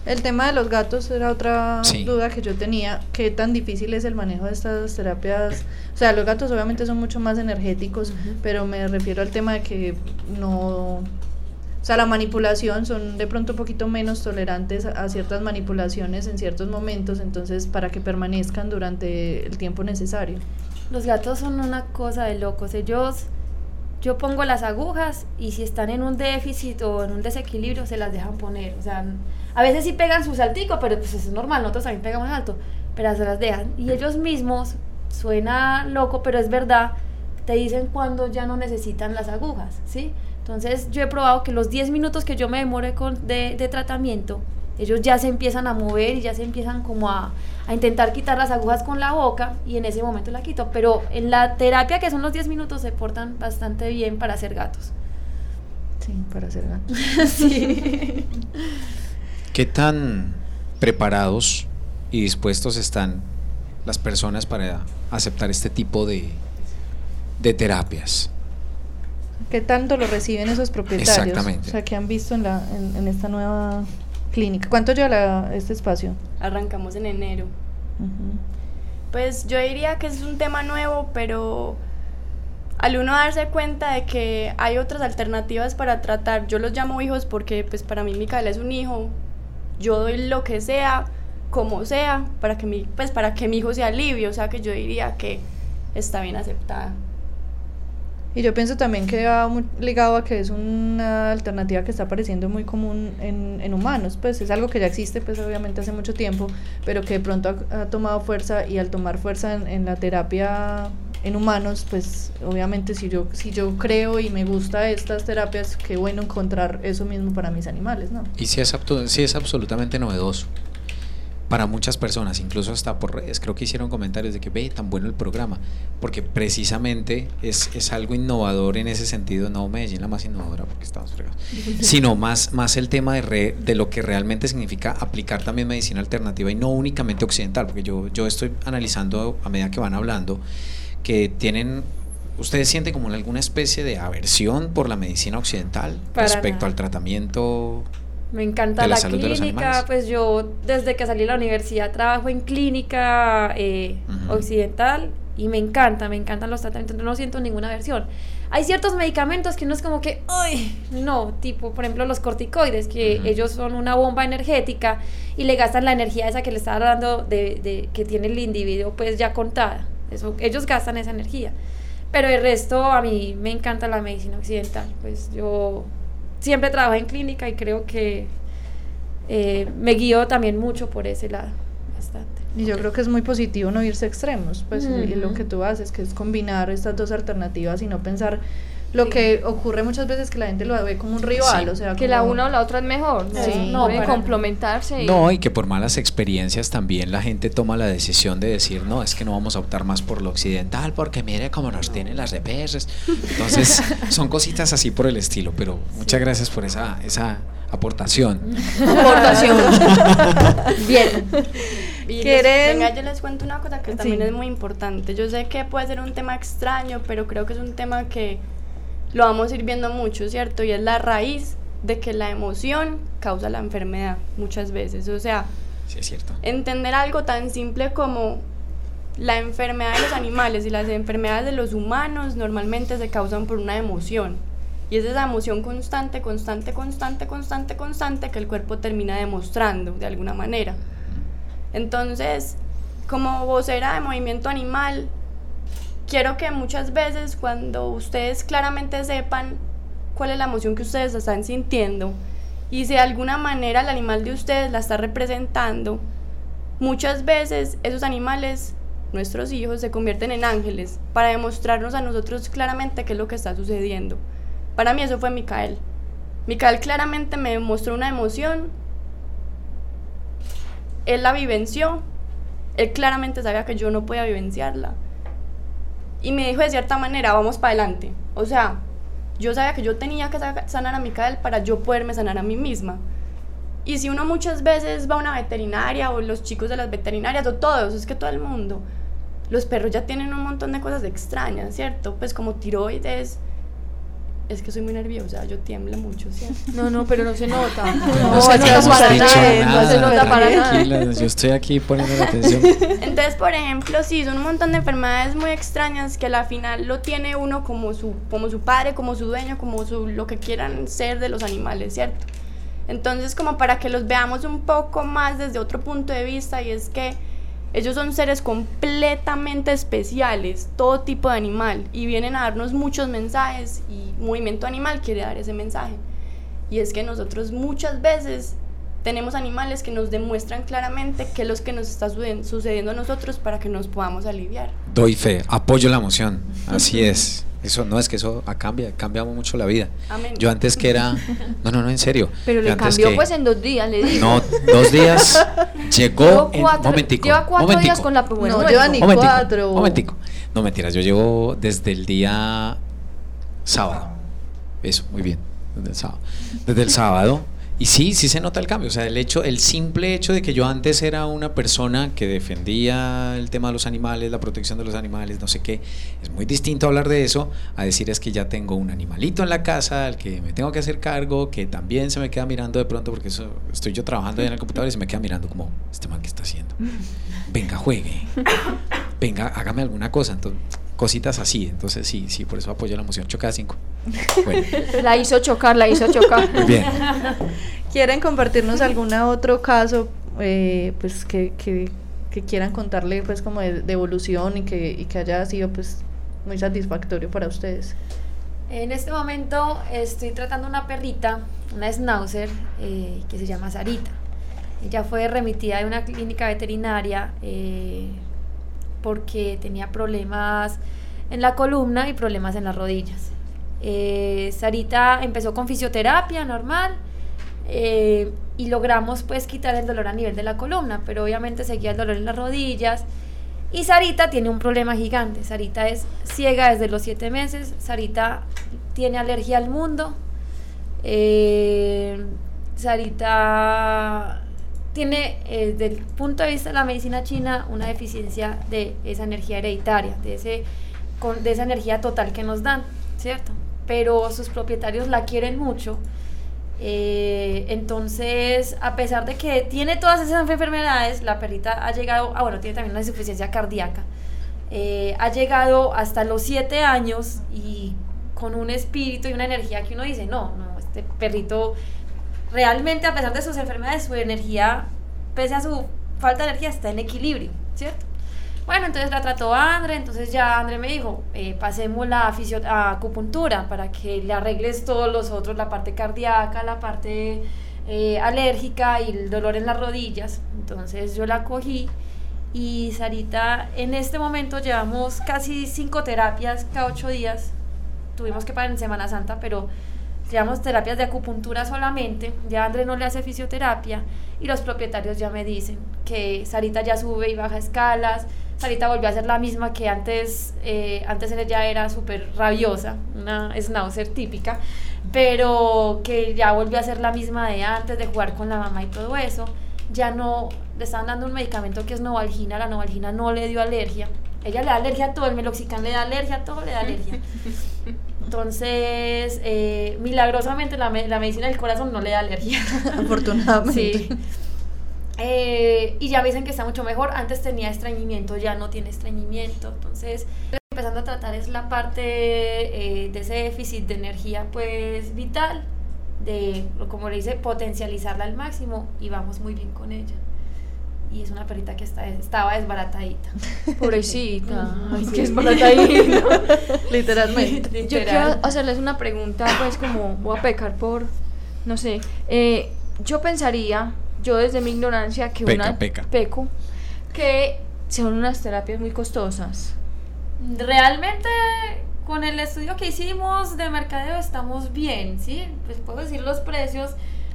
El tema de los gatos era otra Sí. duda que yo tenía. ¿Qué tan difícil es el manejo de estas terapias? O sea, los gatos obviamente son mucho más energéticos, pero me refiero al tema de que no... O sea, la manipulación son de pronto un poquito menos tolerantes a ciertas manipulaciones en ciertos momentos, entonces para que permanezcan durante el tiempo necesario. Los gatos son una cosa de locos. Ellos, yo pongo las agujas y si están en un déficit o en un desequilibrio, se las dejan poner. O sea, a veces sí pegan su saltico, pero pues es normal, nosotros también pegamos alto, pero se las dejan. Y ellos mismos, suena loco, pero es verdad, te dicen cuando ya no necesitan las agujas, ¿sí? Entonces yo he probado que los 10 minutos que yo me demore con, de, de tratamiento, ellos ya se empiezan a mover y ya se empiezan como a, a intentar quitar las agujas con la boca y en ese momento la quito. Pero en la terapia, que son los 10 minutos, se portan bastante bien para ser gatos. Sí, para hacer gatos. sí. ¿Qué tan preparados y dispuestos están las personas para aceptar este tipo de, de terapias? ¿Qué tanto lo reciben esos propietarios? Exactamente. O sea, ¿qué han visto en, la, en, en esta nueva clínica? ¿Cuánto lleva la- este espacio? Arrancamos en enero. Pues yo diría que es un tema nuevo, pero al uno darse cuenta de que hay otras alternativas para tratar, yo los llamo hijos porque pues para mí Micaela es un hijo, yo doy lo que sea, como sea, para que mi, pues para que mi hijo se alivie, o sea que yo diría que está bien aceptada. Y yo pienso también que va muy ligado a que es una alternativa que está apareciendo muy común en, en humanos, pues es algo que ya existe pues obviamente hace mucho tiempo, pero que de pronto ha, tomado fuerza y al tomar fuerza en, en la terapia en humanos, pues obviamente si yo, si yo creo y me gusta estas terapias, qué bueno encontrar eso mismo para mis animales, ¿no? Y sí es, sí es absolutamente novedoso para muchas personas, incluso hasta por redes. Creo que hicieron comentarios de que ve tan bueno el programa, porque precisamente es, es algo innovador en ese sentido, no Medellín la más innovadora porque estamos fregados, sino más, más el tema de, re- de lo que realmente significa aplicar también medicina alternativa y no únicamente occidental, porque yo, yo estoy analizando a medida que van hablando que tienen... ¿Ustedes sienten como alguna especie de aversión por la medicina occidental Para respecto nada. al tratamiento Me encanta la clínica, pues yo desde que salí de la universidad trabajo en clínica eh, Ujú. occidental y me encanta, me encantan los tratamientos, no siento ninguna aversión. Hay ciertos medicamentos que uno es como que, ¡ay! No, tipo, por ejemplo, los corticoides, que ellos son una bomba energética y le gastan la energía esa que le está dando de, de- que tiene el individuo, pues ya contada. Eso, ellos gastan esa energía. Pero el resto, a mí me encanta la medicina occidental. Pues yo siempre trabajé en clínica y creo que eh, me guío también mucho por ese lado. Bastante. Y yo creo que es muy positivo no irse a extremos, pues y lo que tú haces, que es combinar estas dos alternativas y no pensar lo Sí. que ocurre muchas veces que la gente lo ve como un rival, Sí. o sea, Que la una o la otra es mejor. ¿no? Sí. no, para- complementarse. y- No, y que por malas experiencias también la gente toma la decisión de decir, no, es que no vamos a optar más por lo occidental porque mire cómo nos tienen las EPS. Entonces, son cositas así por el estilo, pero muchas gracias por esa, esa aportación. aportación. Bien. Y venga, yo les cuento una cosa que también es muy importante. Yo sé que puede ser un tema extraño, pero creo que es un tema que lo vamos a ir viendo mucho, ¿cierto? Y es la raíz de que la emoción causa la enfermedad muchas veces. O sea, Sí, es cierto. entender algo tan simple como la enfermedad de los animales y las enfermedades de los humanos normalmente se causan por una emoción. Y es esa emoción constante, constante, constante, constante, constante que el cuerpo termina demostrando de alguna manera. Entonces, como vocera de movimiento animal, quiero que muchas veces cuando ustedes claramente sepan cuál es la emoción que ustedes están sintiendo y si de alguna manera el animal de ustedes la está representando, muchas veces esos animales, nuestros hijos, se convierten en ángeles para demostrarnos a nosotros claramente qué es lo que está sucediendo. Para mí eso fue Micael. Micael claramente me mostró una emoción, él la vivenció, él claramente sabía que yo no podía vivenciarla. Y me dijo de cierta manera, vamos para adelante. O sea, yo sabía que yo tenía que sanar a Micael para yo poderme sanar a mí misma. Y si uno muchas veces va a una veterinaria o los chicos de las veterinarias o todos, es que todo el mundo, los perros ya tienen un montón de cosas extrañas, ¿cierto? Pues como tiroides, es que soy muy nerviosa, yo tiemblo mucho, ¿cierto? No, no, pero no se nota. No, No, se no, nos para nada, no se nota para nada. Yo estoy aquí poniendo la atención. Entonces, por ejemplo, sí, son un montón de enfermedades muy extrañas que a la final lo tiene uno como su, como su padre, como su dueño, como su, lo que quieran ser de los animales, ¿cierto? Entonces, como para que los veamos un poco más desde otro punto de vista, y es que ellos son seres completamente especiales, todo tipo de animal, y vienen a darnos muchos mensajes, y Movimiento Animal quiere dar ese mensaje. Y es que nosotros muchas veces tenemos animales que nos demuestran claramente qué es lo que nos está sucediendo a nosotros para que nos podamos aliviar. Doy fe, apoyo la emoción. Así es. Eso no es que eso cambia, cambiamos mucho la vida. Amén. Yo antes que era, no, no, no, en serio. Pero le cambió que- pues en dos días, le digo. No, dos días llegó Llevo en cuatro, momentico. lleva cuatro momentico, días con la bueno, No, lleva ni momentico, cuatro. momentico. No mentiras, yo llevo desde el día sábado. Eso, muy bien. Desde el sábado. Desde el sábado. Y sí, sí se nota el cambio. O sea, el hecho, el simple hecho de que yo antes era una persona que defendía el tema de los animales, la protección de los animales, no sé qué, es muy distinto hablar de eso a decir es que ya tengo un animalito en la casa al que me tengo que hacer cargo, que también se me queda mirando de pronto porque eso, estoy yo trabajando en el computador y se me queda mirando como, este man, ¿qué está haciendo? Venga, juegue. Venga, hágame alguna cosa. Entonces, cositas así. Entonces, sí, sí, por eso apoyo la emoción. Chocada 5. Bueno, La hizo chocar, la hizo chocar. muy bien. ¿Quieren compartirnos algún otro caso eh, pues que, que, que quieran contarle pues como de, de evolución y que, y que haya sido pues muy satisfactorio para ustedes? En este momento estoy tratando una perrita, una schnauzer, eh, que se llama Sarita. Ella fue remitida de una clínica veterinaria eh, porque tenía problemas en la columna y problemas en las rodillas. Eh, Sarita empezó con fisioterapia normal eh, y logramos pues quitar el dolor a nivel de la columna, pero obviamente seguía el dolor en las rodillas. Y Sarita tiene un problema gigante. Sarita es ciega desde los siete meses. Sarita tiene alergia al mundo. Eh, Sarita tiene, eh, desde el punto de vista de la medicina china, una deficiencia de esa energía hereditaria, de, ese, con- de esa energía total que nos dan, ¿cierto? Pero sus propietarios la quieren mucho. Eh, entonces, a pesar de que tiene todas esas enfermedades, la perrita ha llegado, ah bueno, tiene también una insuficiencia cardíaca, eh, ha llegado hasta los siete años y con un espíritu y una energía que uno dice, no, no, este perrito realmente a pesar de sus enfermedades, su energía, pese a su falta de energía, está en equilibrio, ¿cierto? Bueno, entonces la trató Andre, entonces ya Andre me dijo, eh, pasemos la a acupuntura para que le arregles todos los otros, la parte cardíaca, la parte eh, alérgica y el dolor en las rodillas. Entonces yo la cogí y Sarita, en este momento llevamos casi cinco terapias cada ocho días. Tuvimos que parar en Semana Santa, pero llevamos terapias de acupuntura solamente. Ya André no le hace fisioterapia y los propietarios ya me dicen que Sarita ya sube y baja escalas. Sarita volvió a ser la misma que antes, eh, antes ella era súper rabiosa, una schnauzer típica, pero que ya volvió a ser la misma de antes, de jugar con la mamá y todo eso. Ya no, le estaban dando un medicamento que es Novalgina, la Novalgina no le dio alergia. Ella le da alergia a todo, el Meloxicam le da alergia a todo, le da alergia. Entonces, eh, milagrosamente la, me- la medicina del corazón no le da alergia. Afortunadamente. Sí. Eh, y ya me dicen que está mucho mejor. Antes tenía estreñimiento, ya no tiene estreñimiento. Entonces, empezando a tratar es la parte eh, de ese déficit de energía pues vital, de, como le dice, potencializarla al máximo y vamos muy bien con ella. Y es una perrita que está, estaba desbaratadita. Pobrecita. Ay, Sí. que desbaratadita. Literalmente. Yo Literal. quiero hacerles una pregunta, pues como voy a pecar por, no sé, eh, yo pensaría, yo desde mi ignorancia, que Peca, una peca. peco, que son unas terapias muy costosas. Realmente con el estudio que hicimos de mercadeo estamos bien, ¿sí? Pues puedo decir los precios.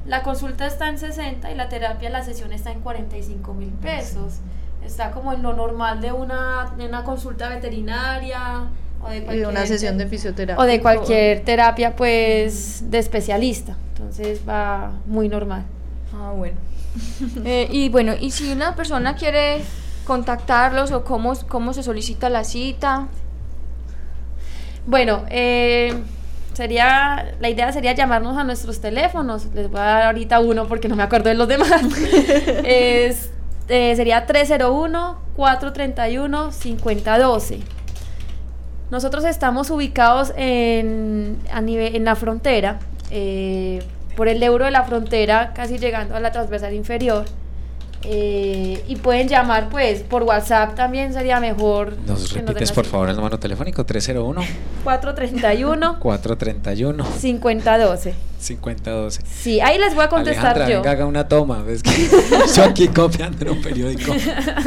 La consulta está en 60 y la terapia, la sesión está en 45 mil pesos. Está como en lo normal de una, de una consulta veterinaria o de cualquier, una sesión de fisioterapia. o de cualquier terapia pues de especialista. Entonces va muy normal. Ah, bueno. Eh, y bueno, y si una persona quiere contactarlos o cómo, cómo se solicita la cita. Bueno, eh, sería la idea sería llamarnos a nuestros teléfonos. Les voy a dar ahorita uno porque no me acuerdo de los demás. Es, eh, sería 301-431-5012. Nosotros estamos ubicados en, a nivel, en la frontera, eh, por el euro de la frontera, casi llegando a la transversal inferior. Eh, y pueden llamar pues por WhatsApp también sería mejor. Nos repites, por favor, el número telefónico 301 431 431 5012. 5012. Sí, ahí les voy a contestar Alejandra, yo. venga, haga una toma. ¿ves que yo aquí copiando en un periódico.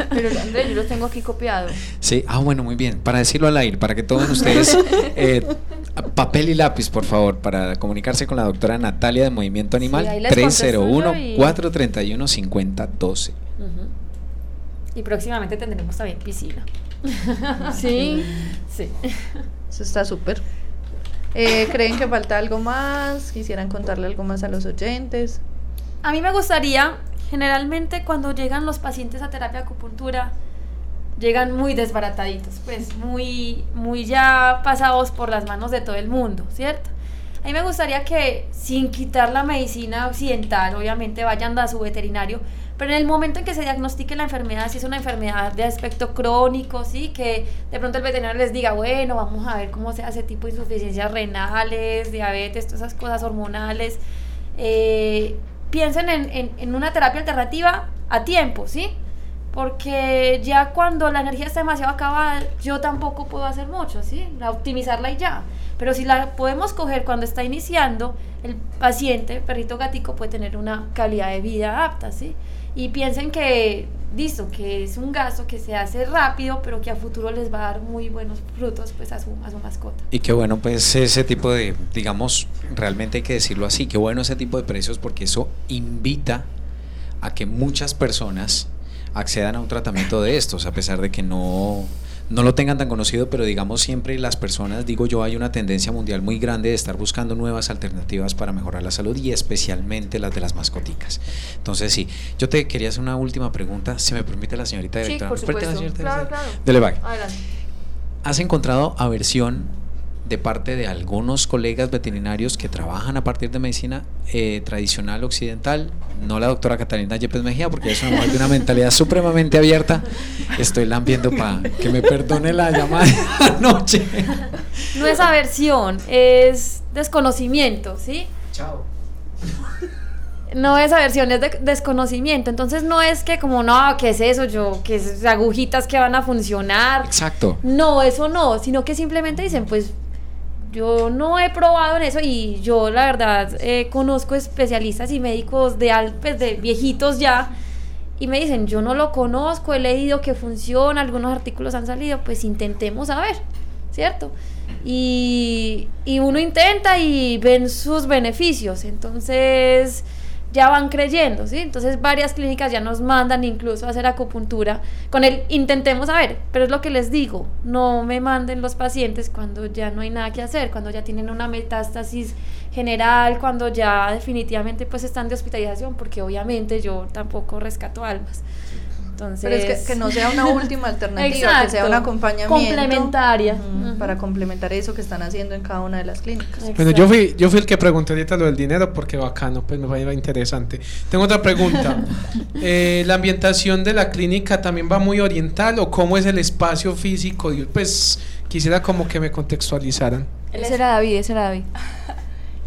Pero Andrés, yo los tengo aquí copiado. Sí, ah, bueno, muy bien. Para decirlo al aire, para que todos ustedes, eh, papel y lápiz, por favor, para comunicarse con la doctora Natalia de Movimiento Animal, ahí les contesto yo 301-431-5012. Ujú. Y próximamente tendremos también piscina. Sí. Sí. Eso está súper. Eh, ¿Creen que falta algo más? ¿Quisieran contarle algo más a los oyentes? A mí me gustaría, generalmente cuando llegan los pacientes a terapia de acupuntura, llegan muy desbarataditos, pues muy, muy ya pasados por las manos de todo el mundo, ¿cierto? A mí me gustaría que sin quitar la medicina occidental, obviamente vayan a su veterinario, pero en el momento en que se diagnostique la enfermedad, si es una enfermedad de aspecto crónico, sí, que de pronto el veterinario les diga, bueno, vamos a ver cómo se hace tipo de insuficiencias renales, diabetes, todas esas cosas hormonales, eh, piensen en, en- en una terapia alternativa a tiempo, ¿sí? Porque ya cuando la energía está demasiado acabada, yo tampoco puedo hacer mucho, ¿sí? La optimizarla y ya. Pero si la podemos coger cuando está iniciando, el paciente, perrito gatico, puede tener una calidad de vida apta, ¿sí? Y piensen que, listo, que es un gasto que se hace rápido, pero que a futuro les va a dar muy buenos frutos pues a su, a su mascota. Y qué bueno, pues ese tipo de, digamos, realmente hay que decirlo así, qué bueno ese tipo de precios porque eso invita a que muchas personas accedan a un tratamiento de estos, a pesar de que no, no lo tengan tan conocido, pero digamos siempre las personas, digo yo, hay una tendencia mundial muy grande de estar buscando nuevas alternativas para mejorar la salud y especialmente las de las mascoticas. Entonces sí, yo te quería hacer una última pregunta, si me permite la señorita Sí, directora. por ¿Me permite la señorita Claro, directora? claro. Dele. Adelante. ¿Has encontrado aversión de parte de algunos colegas veterinarios que trabajan a partir de medicina eh, tradicional occidental? No la doctora Catalina Yepes Mejía, porque es una mujer de una mentalidad supremamente abierta. Estoy lambiendo para que me perdone la llamada de anoche. No es aversión, es desconocimiento, ¿sí? Chao. No es aversión, es de- desconocimiento. Entonces no es que como, no, ¿qué es eso? Yo, que es agujitas que van a funcionar. Exacto. No, eso no, sino que simplemente dicen, pues yo no he probado en eso y yo la verdad eh, conozco especialistas y médicos de, al- pues, de viejitos ya y me dicen, yo no lo conozco, he leído que funciona, algunos artículos han salido, pues intentemos a ver, ¿cierto? Y, y uno intenta y ven sus beneficios, entonces ya van creyendo, ¿sí? Entonces varias clínicas ya nos mandan incluso a hacer acupuntura con el intentemos a ver, pero es lo que les digo, no me manden los pacientes cuando ya no hay nada que hacer, cuando ya tienen una metástasis general, cuando ya definitivamente pues están de hospitalización, porque obviamente yo tampoco rescato almas. Entonces, Pero es que, que no sea una última alternativa, que sea un acompañamiento Complementaria. para complementar eso que están haciendo en cada una de las clínicas. Bueno, yo fui, yo fui el que pregunté ahorita lo del dinero porque bacano, pues me parece interesante. Tengo otra pregunta. Eh, ¿La ambientación de la clínica también va muy oriental o cómo es el espacio físico? Y, Pues Quisiera como que me contextualizaran. Ese era David, ese era David.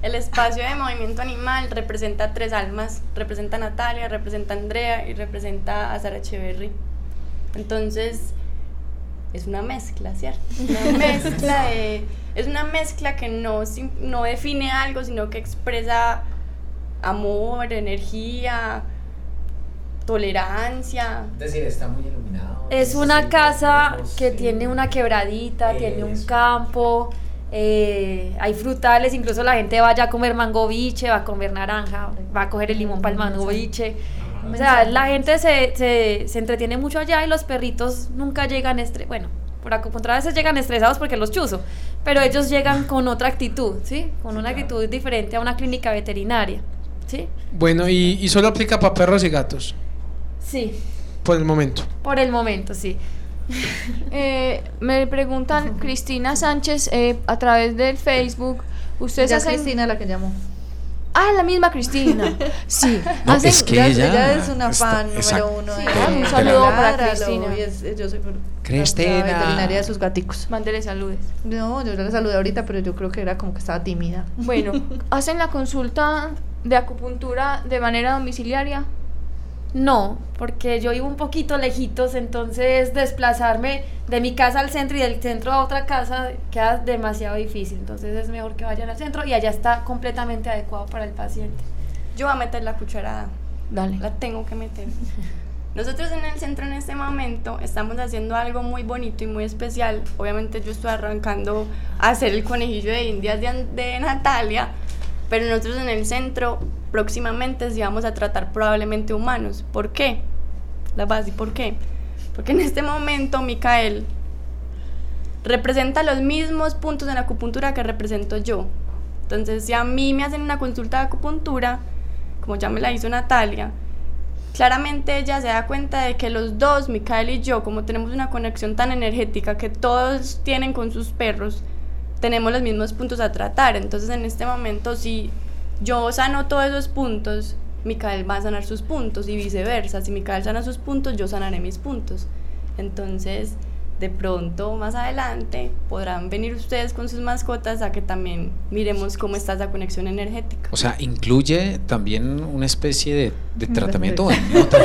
El espacio de movimiento animal representa tres almas, representa a Natalia, representa a Andrea y representa a Sara Echeverry. Entonces, es una mezcla, ¿cierto? Una mezcla de, es una mezcla que no, no define algo, sino que expresa amor, energía, tolerancia. Es decir, está muy iluminado. Es una casa que tiene una quebradita, tiene un campo, eh, hay frutales, incluso la gente va ya a comer mango biche, va a comer naranja, va a coger el limón para el mango biche. O sea, la gente se, se, se entretiene mucho allá y los perritos nunca llegan estre bueno, por acupuntura a veces llegan estresados porque los chuzo, pero ellos llegan con otra actitud, ¿sí? Con una actitud diferente a una clínica veterinaria, ¿sí? Bueno, y, y solo aplica para perros y gatos, Sí, por el momento. por el momento, sí. Eh, me preguntan Cristina Sánchez eh, a través del Facebook. Ustedes es hacen. Cristina la que llamó. Ah, la misma Cristina. Sí. No, hacen- es que ella, ella ella es una está- fan exacto. número uno. Sí, de- un de saludo para Cristina. y es- yo soy la- Cristina. la veterinaria de sus gaticos. Mándele saludes. No, yo la saludé ahorita, pero yo creo que era como que estaba tímida. Bueno, ¿hacen la consulta de acupuntura de manera domiciliaria? No, porque yo vivo un poquito lejitos, entonces desplazarme de mi casa al centro y del centro a otra casa queda demasiado difícil. Entonces es mejor que vayan al centro y allá está completamente adecuado para el paciente. Yo voy a meter la cucharada. Dale. La tengo que meter. Nosotros en el centro en este momento estamos haciendo algo muy bonito y muy especial. Obviamente yo estoy arrancando a hacer el conejillo de indias de, de Natalia, pero nosotros en el centro próximamente sí vamos a tratar probablemente humanos. ¿Por qué? La base, ¿por qué? Porque en este momento Micael representa los mismos puntos en la acupuntura que represento yo. Entonces, si a mí me hacen una consulta de acupuntura, como ya me la hizo Natalia, claramente ella se da cuenta de que los dos, Micael y yo, como tenemos una conexión tan energética que todos tienen con sus perros, tenemos los mismos puntos a tratar. Entonces, en este momento, si yo sano todos esos puntos, Micael va a sanar sus puntos y viceversa. Si Micael sana sus puntos, yo sanaré mis puntos. Entonces, de pronto, más adelante, podrán venir ustedes con sus mascotas a que también miremos cómo está esa conexión energética. O sea, incluye también una especie de, de tratamiento. no, tratamiento.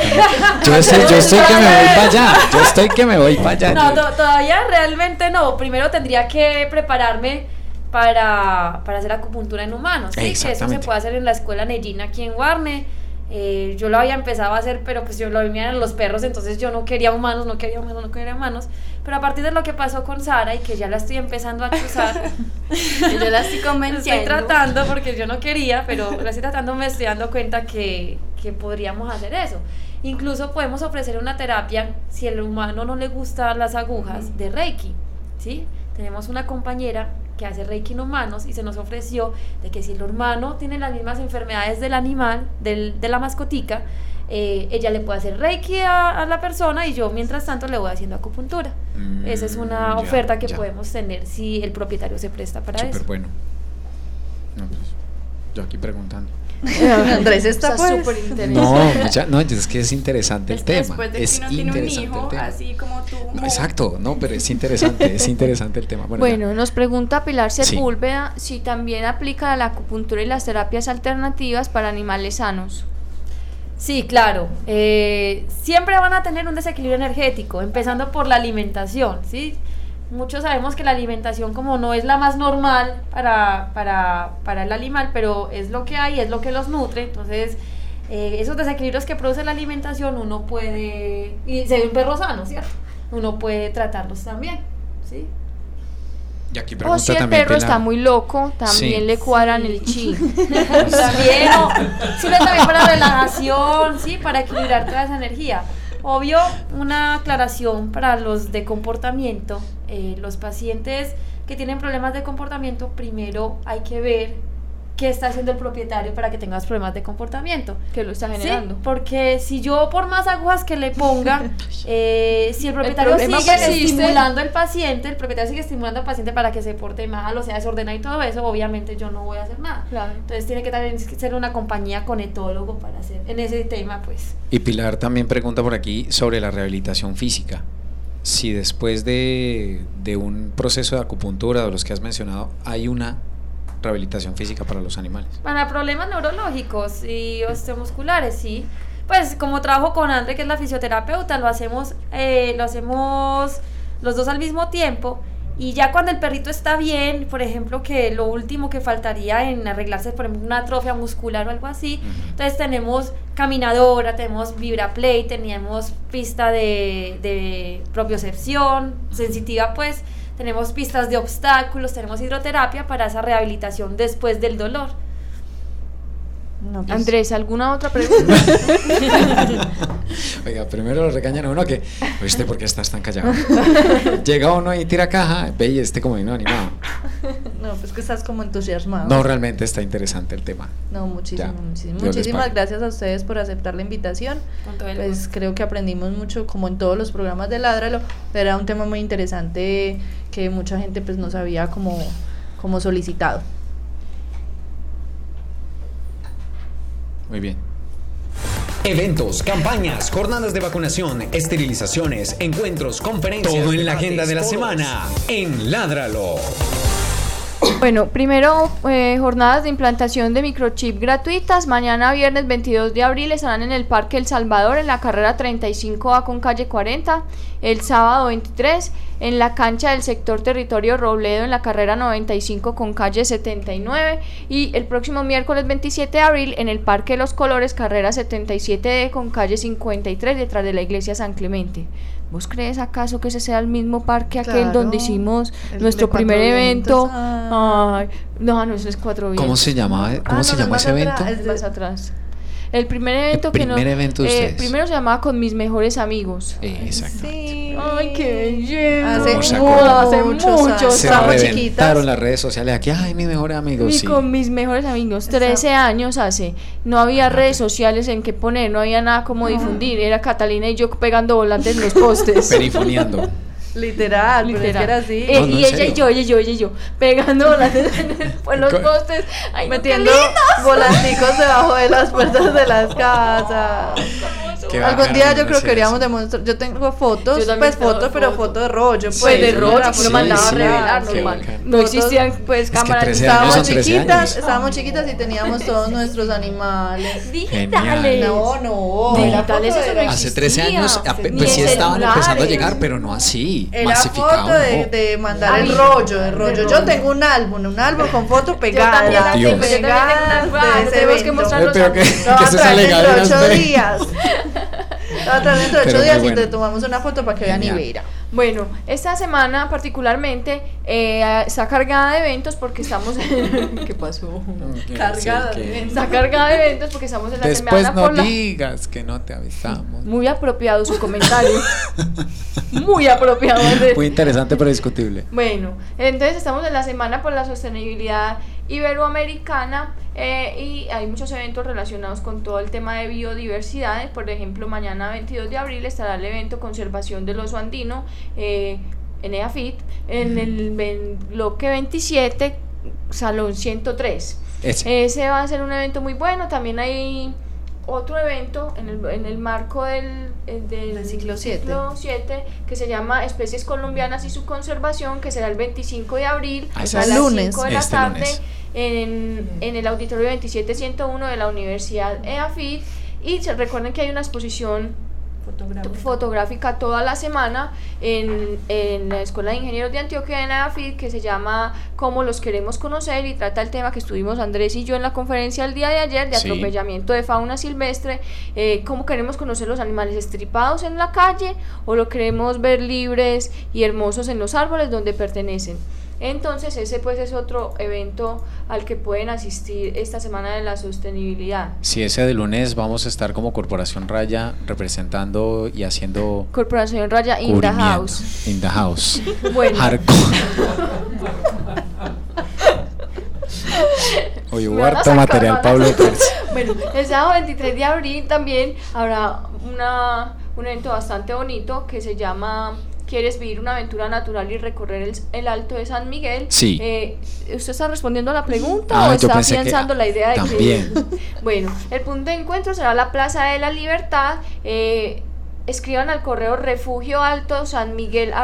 Yo, estoy, yo estoy que me voy para allá. Yo estoy que me voy para allá. No, to- todavía realmente no. Primero tendría que prepararme para, para hacer acupuntura en humanos. ¿sí? Que eso se puede hacer en la escuela Neyina aquí en Guarne. Eh, yo lo había empezado a hacer, pero pues yo lo veía en los perros, entonces yo no quería humanos, no quería humanos, no quería humanos. Pero a partir de lo que pasó con Sara y que ya la estoy empezando a chuzar, yo la estoy estoy convenciendo. tratando porque yo no quería, pero la estoy tratando, me estoy dando cuenta que, que podríamos hacer eso. Incluso podemos ofrecer una terapia si el humano no le gustan las agujas de Reiki, ¿sí? Tenemos una compañera que hace Reiki en humanos y se nos ofreció de que si el humano tiene las mismas enfermedades del animal, del, de la mascotica, eh, ella le puede hacer Reiki a, a la persona y yo mientras tanto le voy haciendo acupuntura. Mm, Esa es una ya, oferta que ya. podemos tener si el propietario se presta para Súper eso. bueno. No, pues, yo aquí preguntando. Andrés está, Está pues. súper interesante. No, mucha- no, es que es interesante el Es que tema. después de que es uno tiene un interesante hijo, el tema. así como tú. No, exacto, no, pero es interesante, es interesante el tema. Bueno, Bueno, nos pregunta Pilar Sí. Sepúlveda si también aplica la acupuntura y las terapias alternativas para animales sanos. Sí, claro. Eh, siempre van a tener un desequilibrio energético, empezando por la alimentación, ¿sí? Muchos sabemos que la alimentación como no es la más normal para, para, para el animal, pero es lo que hay, es lo que los nutre. Entonces, eh, esos desequilibrios que produce la alimentación uno puede, y se ve un perro sano, ¿cierto? Uno puede tratarlos también, ¿sí? y aquí O si el también perro está muy loco, también Sí. le cuadran el chi. también, sirve también para relajación, sí, para equilibrar toda esa energía. Obvio, una aclaración para los de comportamiento. eh, los pacientes que tienen problemas de comportamiento, primero hay que ver qué está haciendo el propietario para que tengas problemas de comportamiento. que lo está Sí, generando. porque si yo por más agujas que le ponga, eh, si el propietario sigue persiste. estimulando al paciente, el propietario sigue estimulando al paciente para que se porte mal, o sea, desordenado y todo eso, obviamente yo no voy a hacer nada. Claro. Entonces tiene que también ser una compañía con etólogo para hacer en ese tema, pues. Y Pilar también pregunta por aquí sobre la rehabilitación física. si después de, de un proceso de acupuntura de los que has mencionado hay una rehabilitación física para los animales. Para problemas neurológicos y osteomusculares, sí. Pues como trabajo con André, que es la fisioterapeuta, lo hacemos, eh, lo hacemos los dos al mismo tiempo. Y ya cuando el perrito está bien, por ejemplo, que lo último que faltaría en arreglarse, por ejemplo, una atrofia muscular o algo así, entonces tenemos caminadora, tenemos vibraplay, teníamos pista de, de propiocepción, sensitiva pues, tenemos pistas de obstáculos, tenemos hidroterapia para esa rehabilitación después del dolor. No, pues, Andrés, ¿alguna otra pregunta? Oiga, primero lo regañan a uno que, ¿viste por qué estás tan callado? Llega uno y tira caja, ve y este como vino animado. no, pues que estás como entusiasmado. No, realmente está interesante el tema. No, muchísimo, Ya. muchísimo. Muchísimas gracias a ustedes por aceptar la invitación. Con todo el Pues gusto. creo que aprendimos mucho, como en todos los programas de Ládralo. Era un tema muy interesante que mucha gente pues nos había como, como solicitado. Muy bien. Eventos, campañas, jornadas de vacunación, esterilizaciones, encuentros, conferencias. Todo en la agenda de la semana en Ládralo. Bueno, primero eh, jornadas de implantación de microchip gratuitas. Mañana viernes 22 de abril estarán en el Parque El Salvador en la carrera 35A con calle 40. El sábado 23 en la cancha del sector territorio Robledo en la carrera 95 con calle 79. Y el próximo miércoles 27 de abril en el Parque Los Colores carrera 77D con calle 53 detrás de la iglesia San Clemente. ¿Vos crees acaso que ese sea el mismo parque aquel Claro, donde hicimos el nuestro primer evento? Ah. Ay, no, no, eso es cuatro vientos. ¿Cómo se llama, cómo Ah, se no, llama más ese atrás, evento? es más atrás. El primer evento que no. primer evento de eh, ustedes. primero se llamaba Con mis mejores amigos. Eh, Exacto. Sí. Ay, qué belleza. Hace, ¿Cómo se mu- acuerdan? hace Muchos. Se chiquitas. las redes sociales aquí. Ay, mi mejor amigo. Y Sí. con mis mejores amigos, 13 años hace, no había redes sociales en que poner, no había nada como difundir, era Catalina y yo pegando volantes en los postes. Perifoneando. Literal, pero es que Literal. era así. Eh, No, no, y ella y yo, ella y yo, ella y yo, pegando volantes en, los postes. Metiendo volanticos debajo de las puertas de las casas. Qué Algún día yo no creo que queríamos eso. demostrar. Yo tengo fotos, Yo pues fotos, pero fotos. de rollo. Pues, Pues de no rollo, que mandaba a revelar, normal. No existían pues cámaras 13 años Estábamos son 13 chiquitas, años. estábamos chiquitas y teníamos todos nuestros animales. digitales. No, no, Digitales, eso no Hace 13 existía. años, pues sí en estaban empezando a llegar, pero no así. Era masificado. foto de, no. de mandar el rollo, el de rollo. Yo tengo un álbum, un álbum con fotos pegadas. yo también tengo un álbum. de ese tenemos que evento. mostrarlos Pero que, a- que Lo va a eso traer sale dentro de legal, ocho días. Lo va a traer dentro de ocho días y te bueno. tomamos una foto para que vean y Genial. verá. Bueno, esta semana particularmente eh, está cargada de eventos porque estamos. ¿Qué pasó? Cargada de que-. Está cargada de eventos porque estamos en la Después semana no por la. digas que no te avisamos. Muy apropiado su comentario. Muy apropiado. Andrés. Muy interesante pero discutible. Bueno, entonces estamos en la Semana por la Sostenibilidad Iberoamericana eh, y hay muchos eventos relacionados con todo el tema de biodiversidad. Por ejemplo, mañana 22 de abril estará el evento Conservación del Oso Andino eh, en EAFIT en el bloque 27, Salón 103. Ese. Ese va a ser un evento muy bueno. También hay otro evento en el, en el marco del, del Del ciclo siete. ciclo 7 que se llama Especies Colombianas y su conservación, que será el 25 de abril Ah, a las es lunes. 5 de la Este tarde en, en el auditorio 27101 de la Universidad EAFIT. Y se recuerden que hay una exposición fotográfica toda la semana en, en la Escuela de Ingenieros de Antioquia en AFID que se llama Cómo los queremos conocer y trata el tema que estuvimos Andrés y yo en la conferencia el día de ayer de Sí. atropellamiento de fauna silvestre, eh, cómo queremos conocer los animales estripados en la calle o lo queremos ver libres y hermosos en los árboles donde pertenecen. Entonces ese pues es otro evento al que pueden asistir esta semana de la sostenibilidad. Si ese de lunes vamos a estar como Corporación Raya representando y haciendo Corporación Raya in the house. In the house. Bueno. Oye, hubo harto material, Pablo. Bueno, el sábado 23 de abril también habrá una, un evento bastante bonito que se llama ¿Quieres vivir una aventura natural y recorrer el, el Alto de San Miguel? Sí. Eh, ¿Usted está respondiendo a la pregunta Ah, o está pensando la idea de también. que... Bueno, el punto de encuentro será la Plaza de la Libertad. eh, escriban al correo refugio alto san miguel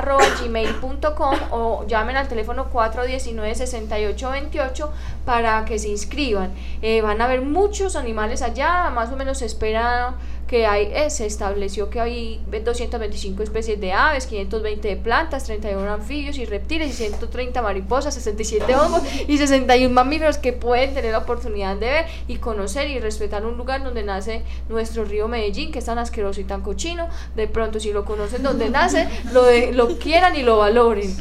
gmail.com o llamen al teléfono 419-6828 para que se inscriban. Eh, van a ver muchos animales allá, más o menos se espera que hay, eh, se estableció que hay 225 especies de aves, 520 de plantas, 31 anfibios y reptiles y 130 mariposas, 67 hongos y 61 mamíferos que pueden tener la oportunidad de ver y conocer y respetar un lugar donde nace nuestro río Medellín, que es tan asqueroso y tan cochino. De pronto, si lo conocen donde nace, lo, de- lo quieran y lo valoren.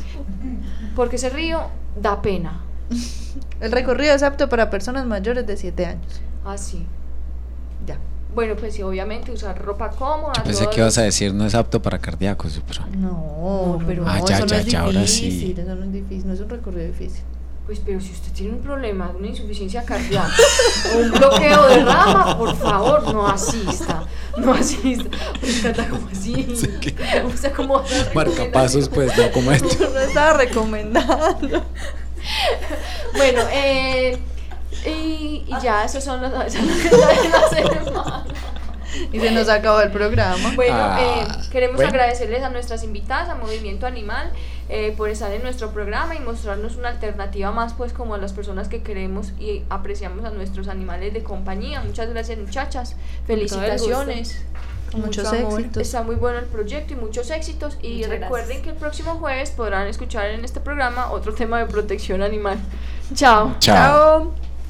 Porque ese río da pena. El recorrido es apto para personas mayores de 7 años. Así. Ya. Bueno, pues sí, obviamente usar ropa cómoda. Pensé que ibas a decir no es apto para cardíacos, pero No, No, pero- no, Ah, ya, eso ya, no es ya, ahora sí. difícil, eso no es difícil, no es un recorrido difícil. Pues, pero si usted tiene un problema, una insuficiencia cardíaca o un bloqueo de rama, por favor, no asista. No asista. Pues, Cata, ¿cómo así? O sea, ¿cómo vas a recomendar? marcapasos, pues no como esto. No estaba recomendando. Bueno, eh, y, y ya, esos son los esos son los. Y se nos acabó el programa. Bueno, Ah, eh, queremos bueno. agradecerles a nuestras invitadas, a Movimiento Animal, eh, por estar en nuestro programa y mostrarnos una alternativa más, pues, como a las personas que queremos y apreciamos a nuestros animales de compañía. Muchas gracias, muchachas. Felicitaciones. Con muchos Mucho éxitos. Está muy bueno el proyecto y muchos éxitos. Y Muchas recuerden gracias. que el próximo jueves podrán escuchar en este programa otro tema de protección animal. Chao. Chao.